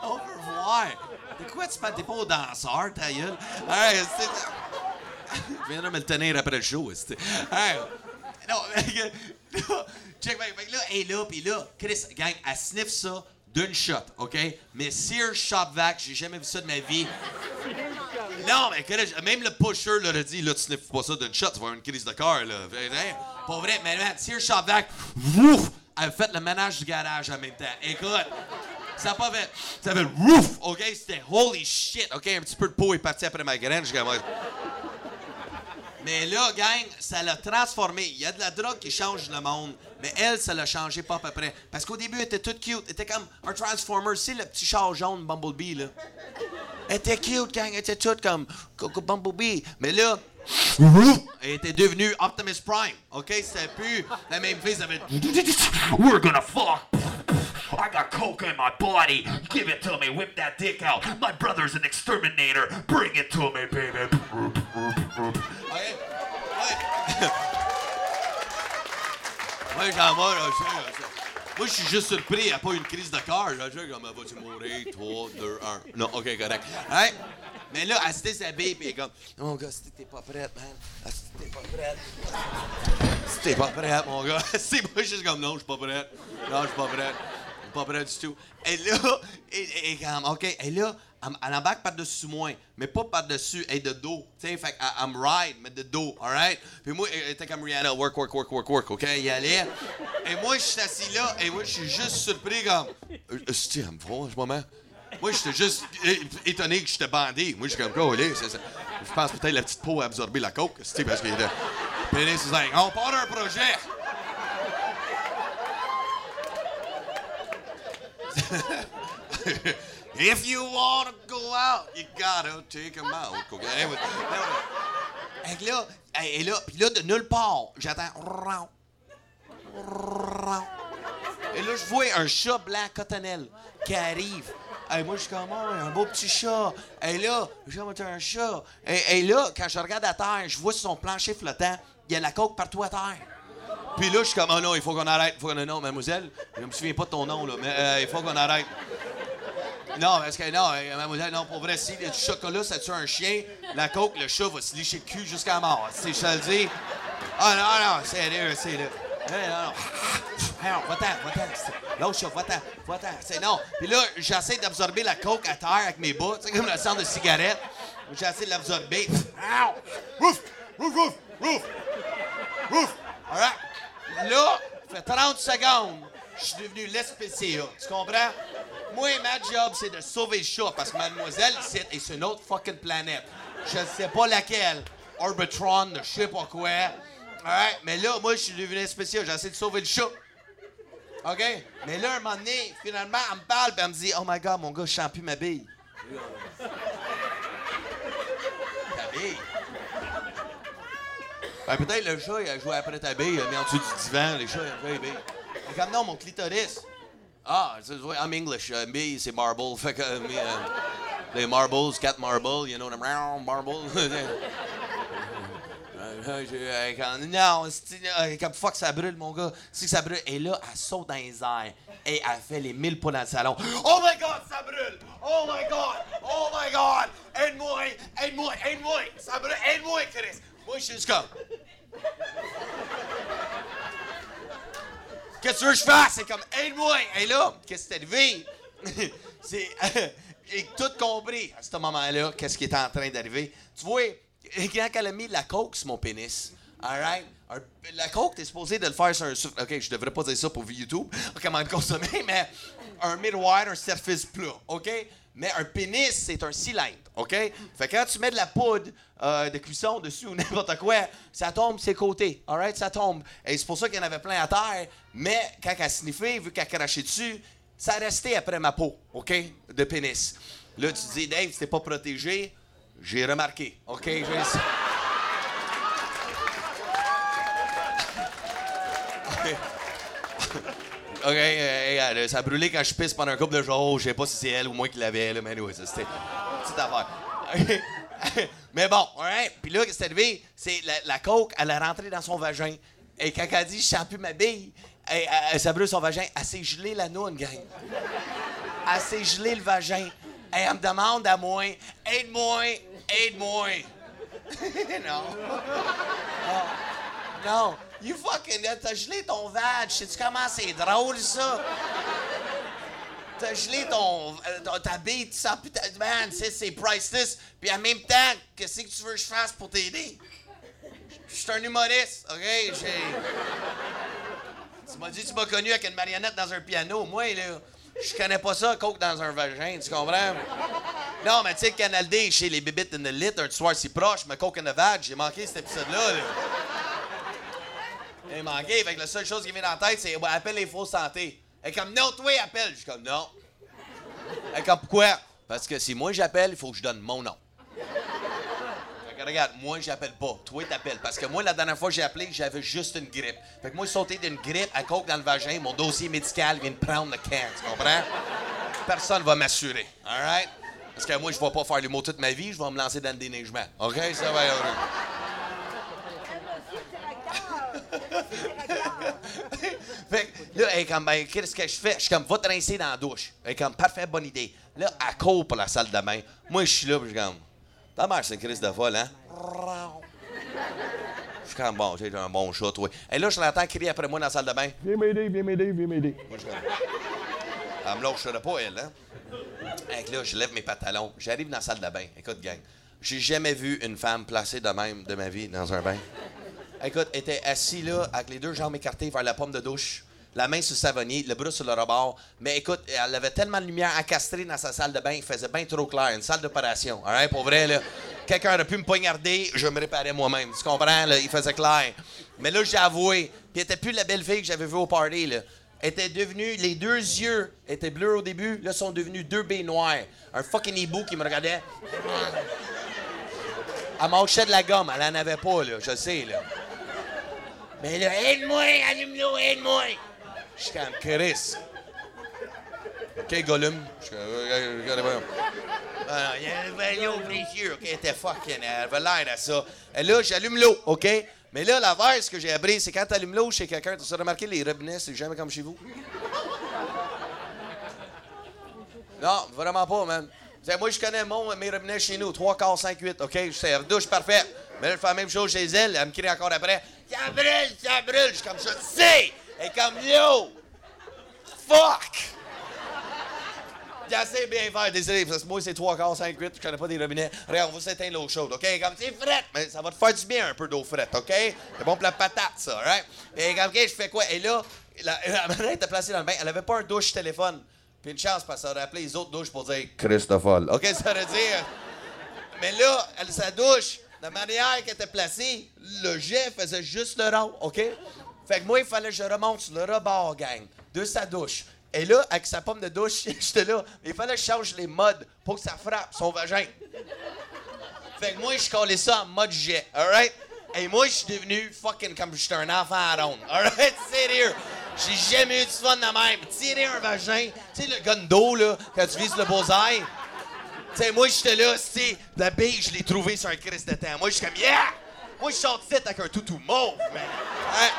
Au revoir. De quoi tu parles? T'es pas au danseur, ta gueule? Hey, c'est... Viens me le tenir après le show. Hey. Non, [LAUGHS] non, check back. Là, et là, puis là, Chris, gang, elle sniff ça d'une shot, OK? Mais Sears Shop Vac, j'ai jamais vu ça de ma vie. Non, mais que même le pusher leur a dit là, tu sniffes pas ça d'une shot, tu vas avoir une crise de cœur. là. Hein? Pas vrai, mais man, si shot back, ouf, elle fait le ménage du garage en même temps. Écoute, ça pas fait. Ça fait ouf, ok? C'était holy shit, ok? Un petit peu de peau est parti après ma graine, je mais là, gang, ça l'a transformé. Il y a de la drogue qui change le monde, mais elle, ça l'a changé pas à peu près. Parce qu'au début, elle était toute cute. Elle était comme un Transformer, c'est le petit char jaune Bumblebee, là. Elle était cute, gang. Elle était toute comme Coco Bumblebee. Mais là, elle était devenue Optimus Prime. OK? C'était plus la même fille. Ça. We're gonna fuck! I got coke in my body. Give it to me. Whip that dick out. My brother's an exterminator. Bring it to me, baby. Okay. Ouais. ouais, j'en meurs, Moi, je suis juste surpris. pris à pas une crise de cœur. Je suis comme, vas-tu mourir? 3, 2, 1. Non, OK, correct. Hein? Mais là, Asté s'habille, puis comme, mon gars, si t'es pas prête, man. Si t'es pas prête. Si t'es pas prête, mon gars. Si moi, juste comme, non, je suis pas prête. Non, je suis pas prête. pas prêt du tout. Et là, et, et comme, OK, et là, elle embarque par-dessus moi, mais pas par-dessus, et de dos. Tu sais, fait qu'elle me ride, mais de dos, alright? Puis moi, elle était comme Rihanna, work, work, work, work, work, OK? Il allait. Et moi, je suis assis là, et moi, je suis juste surpris, comme, euh, Est-ce elle me fond, ce moment? Moi, j'étais juste étonné que j'étais bandé. Moi, j'étais comme, oh, allez, je pense peut-être la petite peau a absorbé la coke, tu parce qu'il était. Puis là, c'est like, on part un projet! [LAUGHS] if you want to go out, you gotta take them out. Et là, et là, puis là, de nulle part, j'attends. Et là, je vois un chat blanc cotonnel qui arrive. Et moi, je suis comme, oh, un beau petit chat. Et là, je j'aime un chat. Et, là, quand je regarde à terre, je vois sur son plancher flottant, il y a la coke partout à terre. Puis là, je suis comme, oh non, il faut qu'on arrête. Il faut qu'on... Non, mademoiselle, je me souviens pas de ton nom, là, mais euh, il faut qu'on arrête. Non, parce que non, euh, mademoiselle, non, pour vrai, si du chocolat, ça tue un chien, la coke, le chat va se licher le cul jusqu'à mort. Si je te le dis. Ah non, non, sérieux, c'est là. Hey, non, non. Hey, non, va-t'en, va-t'en. c'est- L'autre chat, va-t'en, va-t'en. C'est non. Puis là, j'essaie d'absorber la coke à terre avec mes bas, tu sais, comme le sang de cigarette. J'essaie de l'absorber. Ouf! Ouf, ouf, ouf! Ouf! All right? Là, ça fait 30 secondes, je suis devenu l'SPCA. Tu comprends? Moi, ma job, c'est de sauver le chat parce que mademoiselle, c'est une autre fucking planète. Je ne sais pas laquelle. Orbitron, je sais pas quoi. Alright? Mais là, moi, je suis devenu SPCA. J'essaie de sauver le chat. OK? Mais là, un moment donné, finalement, elle me parle et elle me dit Oh my god, mon gars, je sens plus ma bille. Ta bille? Ben, peut-être le chat, il a joué après ta bille, il a mis en dessous du divan, les chats, ils ont joué les billes. Mais comme non, mon clitoris. Ah, I'm English. Uh, bille, c'est marble. Fait que, euh, mais, euh, les marbles, quatre marbles, you know, round marbles. [LAUGHS] Euh, non, euh, comme fuck, ça brûle, mon gars. Que ça brûle. Et là, elle saute dans les airs. Et elle fait les mille pas dans le salon. Oh my god, ça brûle! Oh my god! Oh my god! Aide-moi! Aide-moi! Aide-moi! Ça brûle! Aide-moi, Chris! Moi, je suis juste comme. Qu'est-ce que je fasse? C'est comme, aide-moi! Et là, qu'est-ce qui est arrivé? c'est. [LAUGHS] J'ai tout compris à ce moment-là, qu'est-ce qui est en train d'arriver. Tu vois, [LAUGHS] quand elle a mis la coke sur mon pénis, alright? La coke, t'es supposé de le faire sur un. sur- Ok, je devrais pas dire ça pour YouTube, [LAUGHS] comment le consommer, mais un miroir, un surface plat, ok? Mais un pénis, c'est un cylindre, OK? Fait que quand tu mets de la poudre euh, de cuisson dessus ou [LAUGHS] n'importe quoi, ça tombe ses côtés, alright? Ça tombe. Et c'est pour ça qu'il y en avait plein à terre. Mais quand elle sniffait, vu qu'elle crachait dessus, ça restait après ma peau, OK? De pénis. Là, tu dis, Dave, c'était pas protégé. J'ai remarqué, OK? J'ai- OK, euh, regarde, euh, ça a brûlé quand je pisse pendant un couple de jours. Je sais pas si c'est elle ou moi qui l'avais, là, mais anyway, c'était une petite affaire. [LAUGHS] mais bon, alright. Puis là, qu'est-ce arrivé? C'est la, coke, elle est rentrée dans son vagin. Et quand elle dit « je plus ma bille elle, elle- elle- ça brûle son vagin, elle s'est gelée la noune, gang. Elle s'est gelée le vagin. Et elle me demande à moi « aide-moi, aide-moi. [LAUGHS] » Non. Non. You fucking. T'as gelé ton vag. Sais-tu comment c'est drôle, ça? T'as gelé ton, euh, ta bite, ça, putain, man, c'est, priceless. Puis en même temps, qu'est-ce que tu veux que je fasse pour t'aider? Je suis un humoriste, OK? Tu m'as dit tu m'as connu avec une marionnette dans un piano. Moi, là, je connais pas ça, coke dans un vagin, tu comprends? Non, mais tu sais, Canal D, chez les bibites in the lit, un soir si proche, mais coke in the vag, j'ai manqué cet épisode-là, là. J'ai manqué, fait que la seule chose qui vient dans la tête, c'est ouais, appelle les faux santé. Elle est comme non, toi, appelle. Je suis comme non. Elle est comme pourquoi? Parce que si moi j'appelle, il faut que je donne mon nom. Fait que regarde, moi j'appelle pas. Toi t'appelles. Parce que moi, la dernière fois que j'ai appelé, j'avais juste une grippe. Fait que moi, sauter d'une grippe à coke dans le vagin, mon dossier médical vient de prendre le camp. Tu comprends? Personne va m'assurer. Alright? Parce que moi, je vais pas faire l'humour toute ma vie, je vais me lancer dans le déneigement. OK? Ça va être heureux. Fait que là, elle est comme, ben, qu'est-ce que je fais? Je suis comme, va te rincer dans la douche. Elle est comme, parfait, bonne idée. Là, elle court pour la salle de bain. Moi, je suis là, puis je suis comme, ta mère, c'est une crise de folle, hein? Je suis comme, bon, j'ai un bon chat, toi. Et là, je l'entends crier après moi dans la salle de bain. Viens m'aider, viens m'aider, viens m'aider. Moi, je suis comme, elle me lâcherait pas, elle, hein? Que là, je lève mes pantalons. J'arrive dans la salle de bain. Écoute, gang, j'ai jamais vu une femme placée de même de ma vie dans un bain. Écoute, elle était assise là, avec les deux jambes écartées vers la pomme de douche, la main sur savonnier, le bras sur le rebord. Mais écoute, elle avait tellement de lumière encastrée dans sa salle de bain, il faisait bien trop clair. Une salle d'opération. Right, pour vrai, là. Quelqu'un aurait pu me poignarder, je me réparais moi-même. Tu comprends, là? Il faisait clair. Mais là, j'ai avoué. Puis elle était plus la belle fille que j'avais vue au party, là. Elle était devenue, les deux yeux étaient bleus au début, là, sont devenus deux baies noires. Un fucking hibou qui me regardait. Elle mâchait de la gomme, elle en avait pas, là, je sais, là. Mais là, aide-moi, allume-le, aide-moi! Je suis comme Chris. OK, Gollum. Je suis comme, euh. Ah, il y a un voyou précieux, OK? Elle était fucking, elle avait l'air à ça. Et là, j'allume l'eau, OK? Mais là, l'affaire, ce que j'ai appris, c'est quand tu allumes l'eau chez quelqu'un, tu as remarqué, les robinets, c'est jamais comme chez vous? Non, vraiment pas, man. Moi, je connais mon, mes robinets chez nous, 3 quarts, 5, 8, OK? Je sais, douche parfaite. Mais là, je fais la même chose chez elle, elle me crie encore après. Ça brûle, ça brûle. Je suis comme, je sais. Elle est comme, yo, fuck. J'ai assez bien faire, désolé, parce que moi, c'est 3 quarts, 5, 8, je connais pas des robinets. Regarde, on va s'éteindre l'eau chaude, OK? Comme, c'est frette, mais ça va te faire du bien un peu d'eau frette, OK? C'est bon pour la patate, ça, right? Et comme, OK, je fais quoi? Et là, la, [LAUGHS] la était placée dans le bain, elle avait pas un douche téléphone. Puis une chance, parce que ça aurait appelé les autres douches pour dire Christophole. OK, ça veut dire. Mais là, elle, sa douche, la manière qu'elle était placée, le jet faisait juste le rond, OK? Fait que moi, il fallait que je remonte sur le rebord, gang, de sa douche. Et là, avec sa pomme de douche, [LAUGHS] j'étais là. Il fallait que je change les modes pour que ça frappe son vagin. Fait que moi, je collais ça en mode jet, alright? Et moi, je suis devenu fucking comme j'étais un enfant à ronde, alright? [LAUGHS] Sérieux. J'ai jamais eu du fun de même. Tirer un vagin, tu sais, le gun d'eau, là, quand tu vises le bullseye. Tu sais, moi, j'étais là, sais, la bille, je l'ai trouvé sur un Christ de temps. Moi, je suis comme, yeah! Moi, je sors de avec un toutou mauve, man. Hein?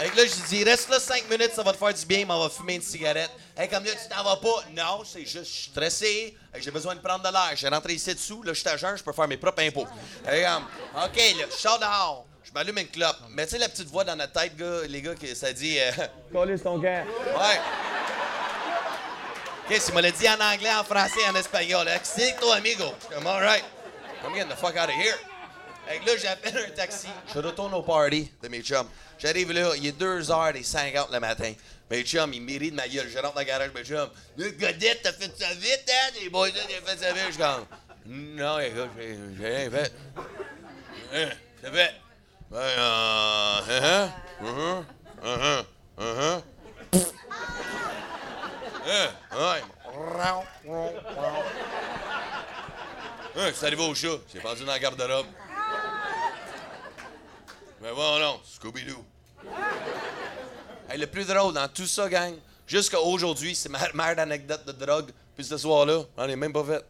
Fait que là, je dis, reste là 5 minutes, ça va te faire du bien, mais on va fumer une cigarette. Hey, comme là, tu t'en vas pas. Non, c'est juste, je suis stressé, j'ai besoin de prendre de l'air. J'ai rentré ici dessous, là, je suis à jeun, je peux faire mes propres impôts. Hey, um, OK, là, je sors dehors, je m'allume une clope. Mais tu sais, la petite voix dans notre tête, gars, les gars, que ça dit, euh, [LAUGHS] ton camp. ouais. OK, si me l'a dit en anglais, en français, en espagnol. Exito, amigo. I'm all right. I'm getting the fuck out of here. Fait que là, j'appelle un taxi. Je retourne au party de mes chums. J'arrive là, il est 2h50 le matin. Mes chums, ils méritent ma gueule. Je rentre dans le garage, mes chums. Godette, t'as fait ça vite, hein? Les boys, t'as fait ça vite. Je suis comme, non, écoute, j'ai rien fait. Hein, c'est fait. Ben, euh, hein, hein, hein, hein, hein. Hein? Hein, c'est arrivé au chat. J'ai pendu dans la garde-robe. Mais bon, non, Scooby-Doo. Hey, le plus drôle dans tout ça, gang, jusqu'à aujourd'hui, c'est ma mère d'anecdote de drogue. Puis ce soir-là, j'en ai même pas fait.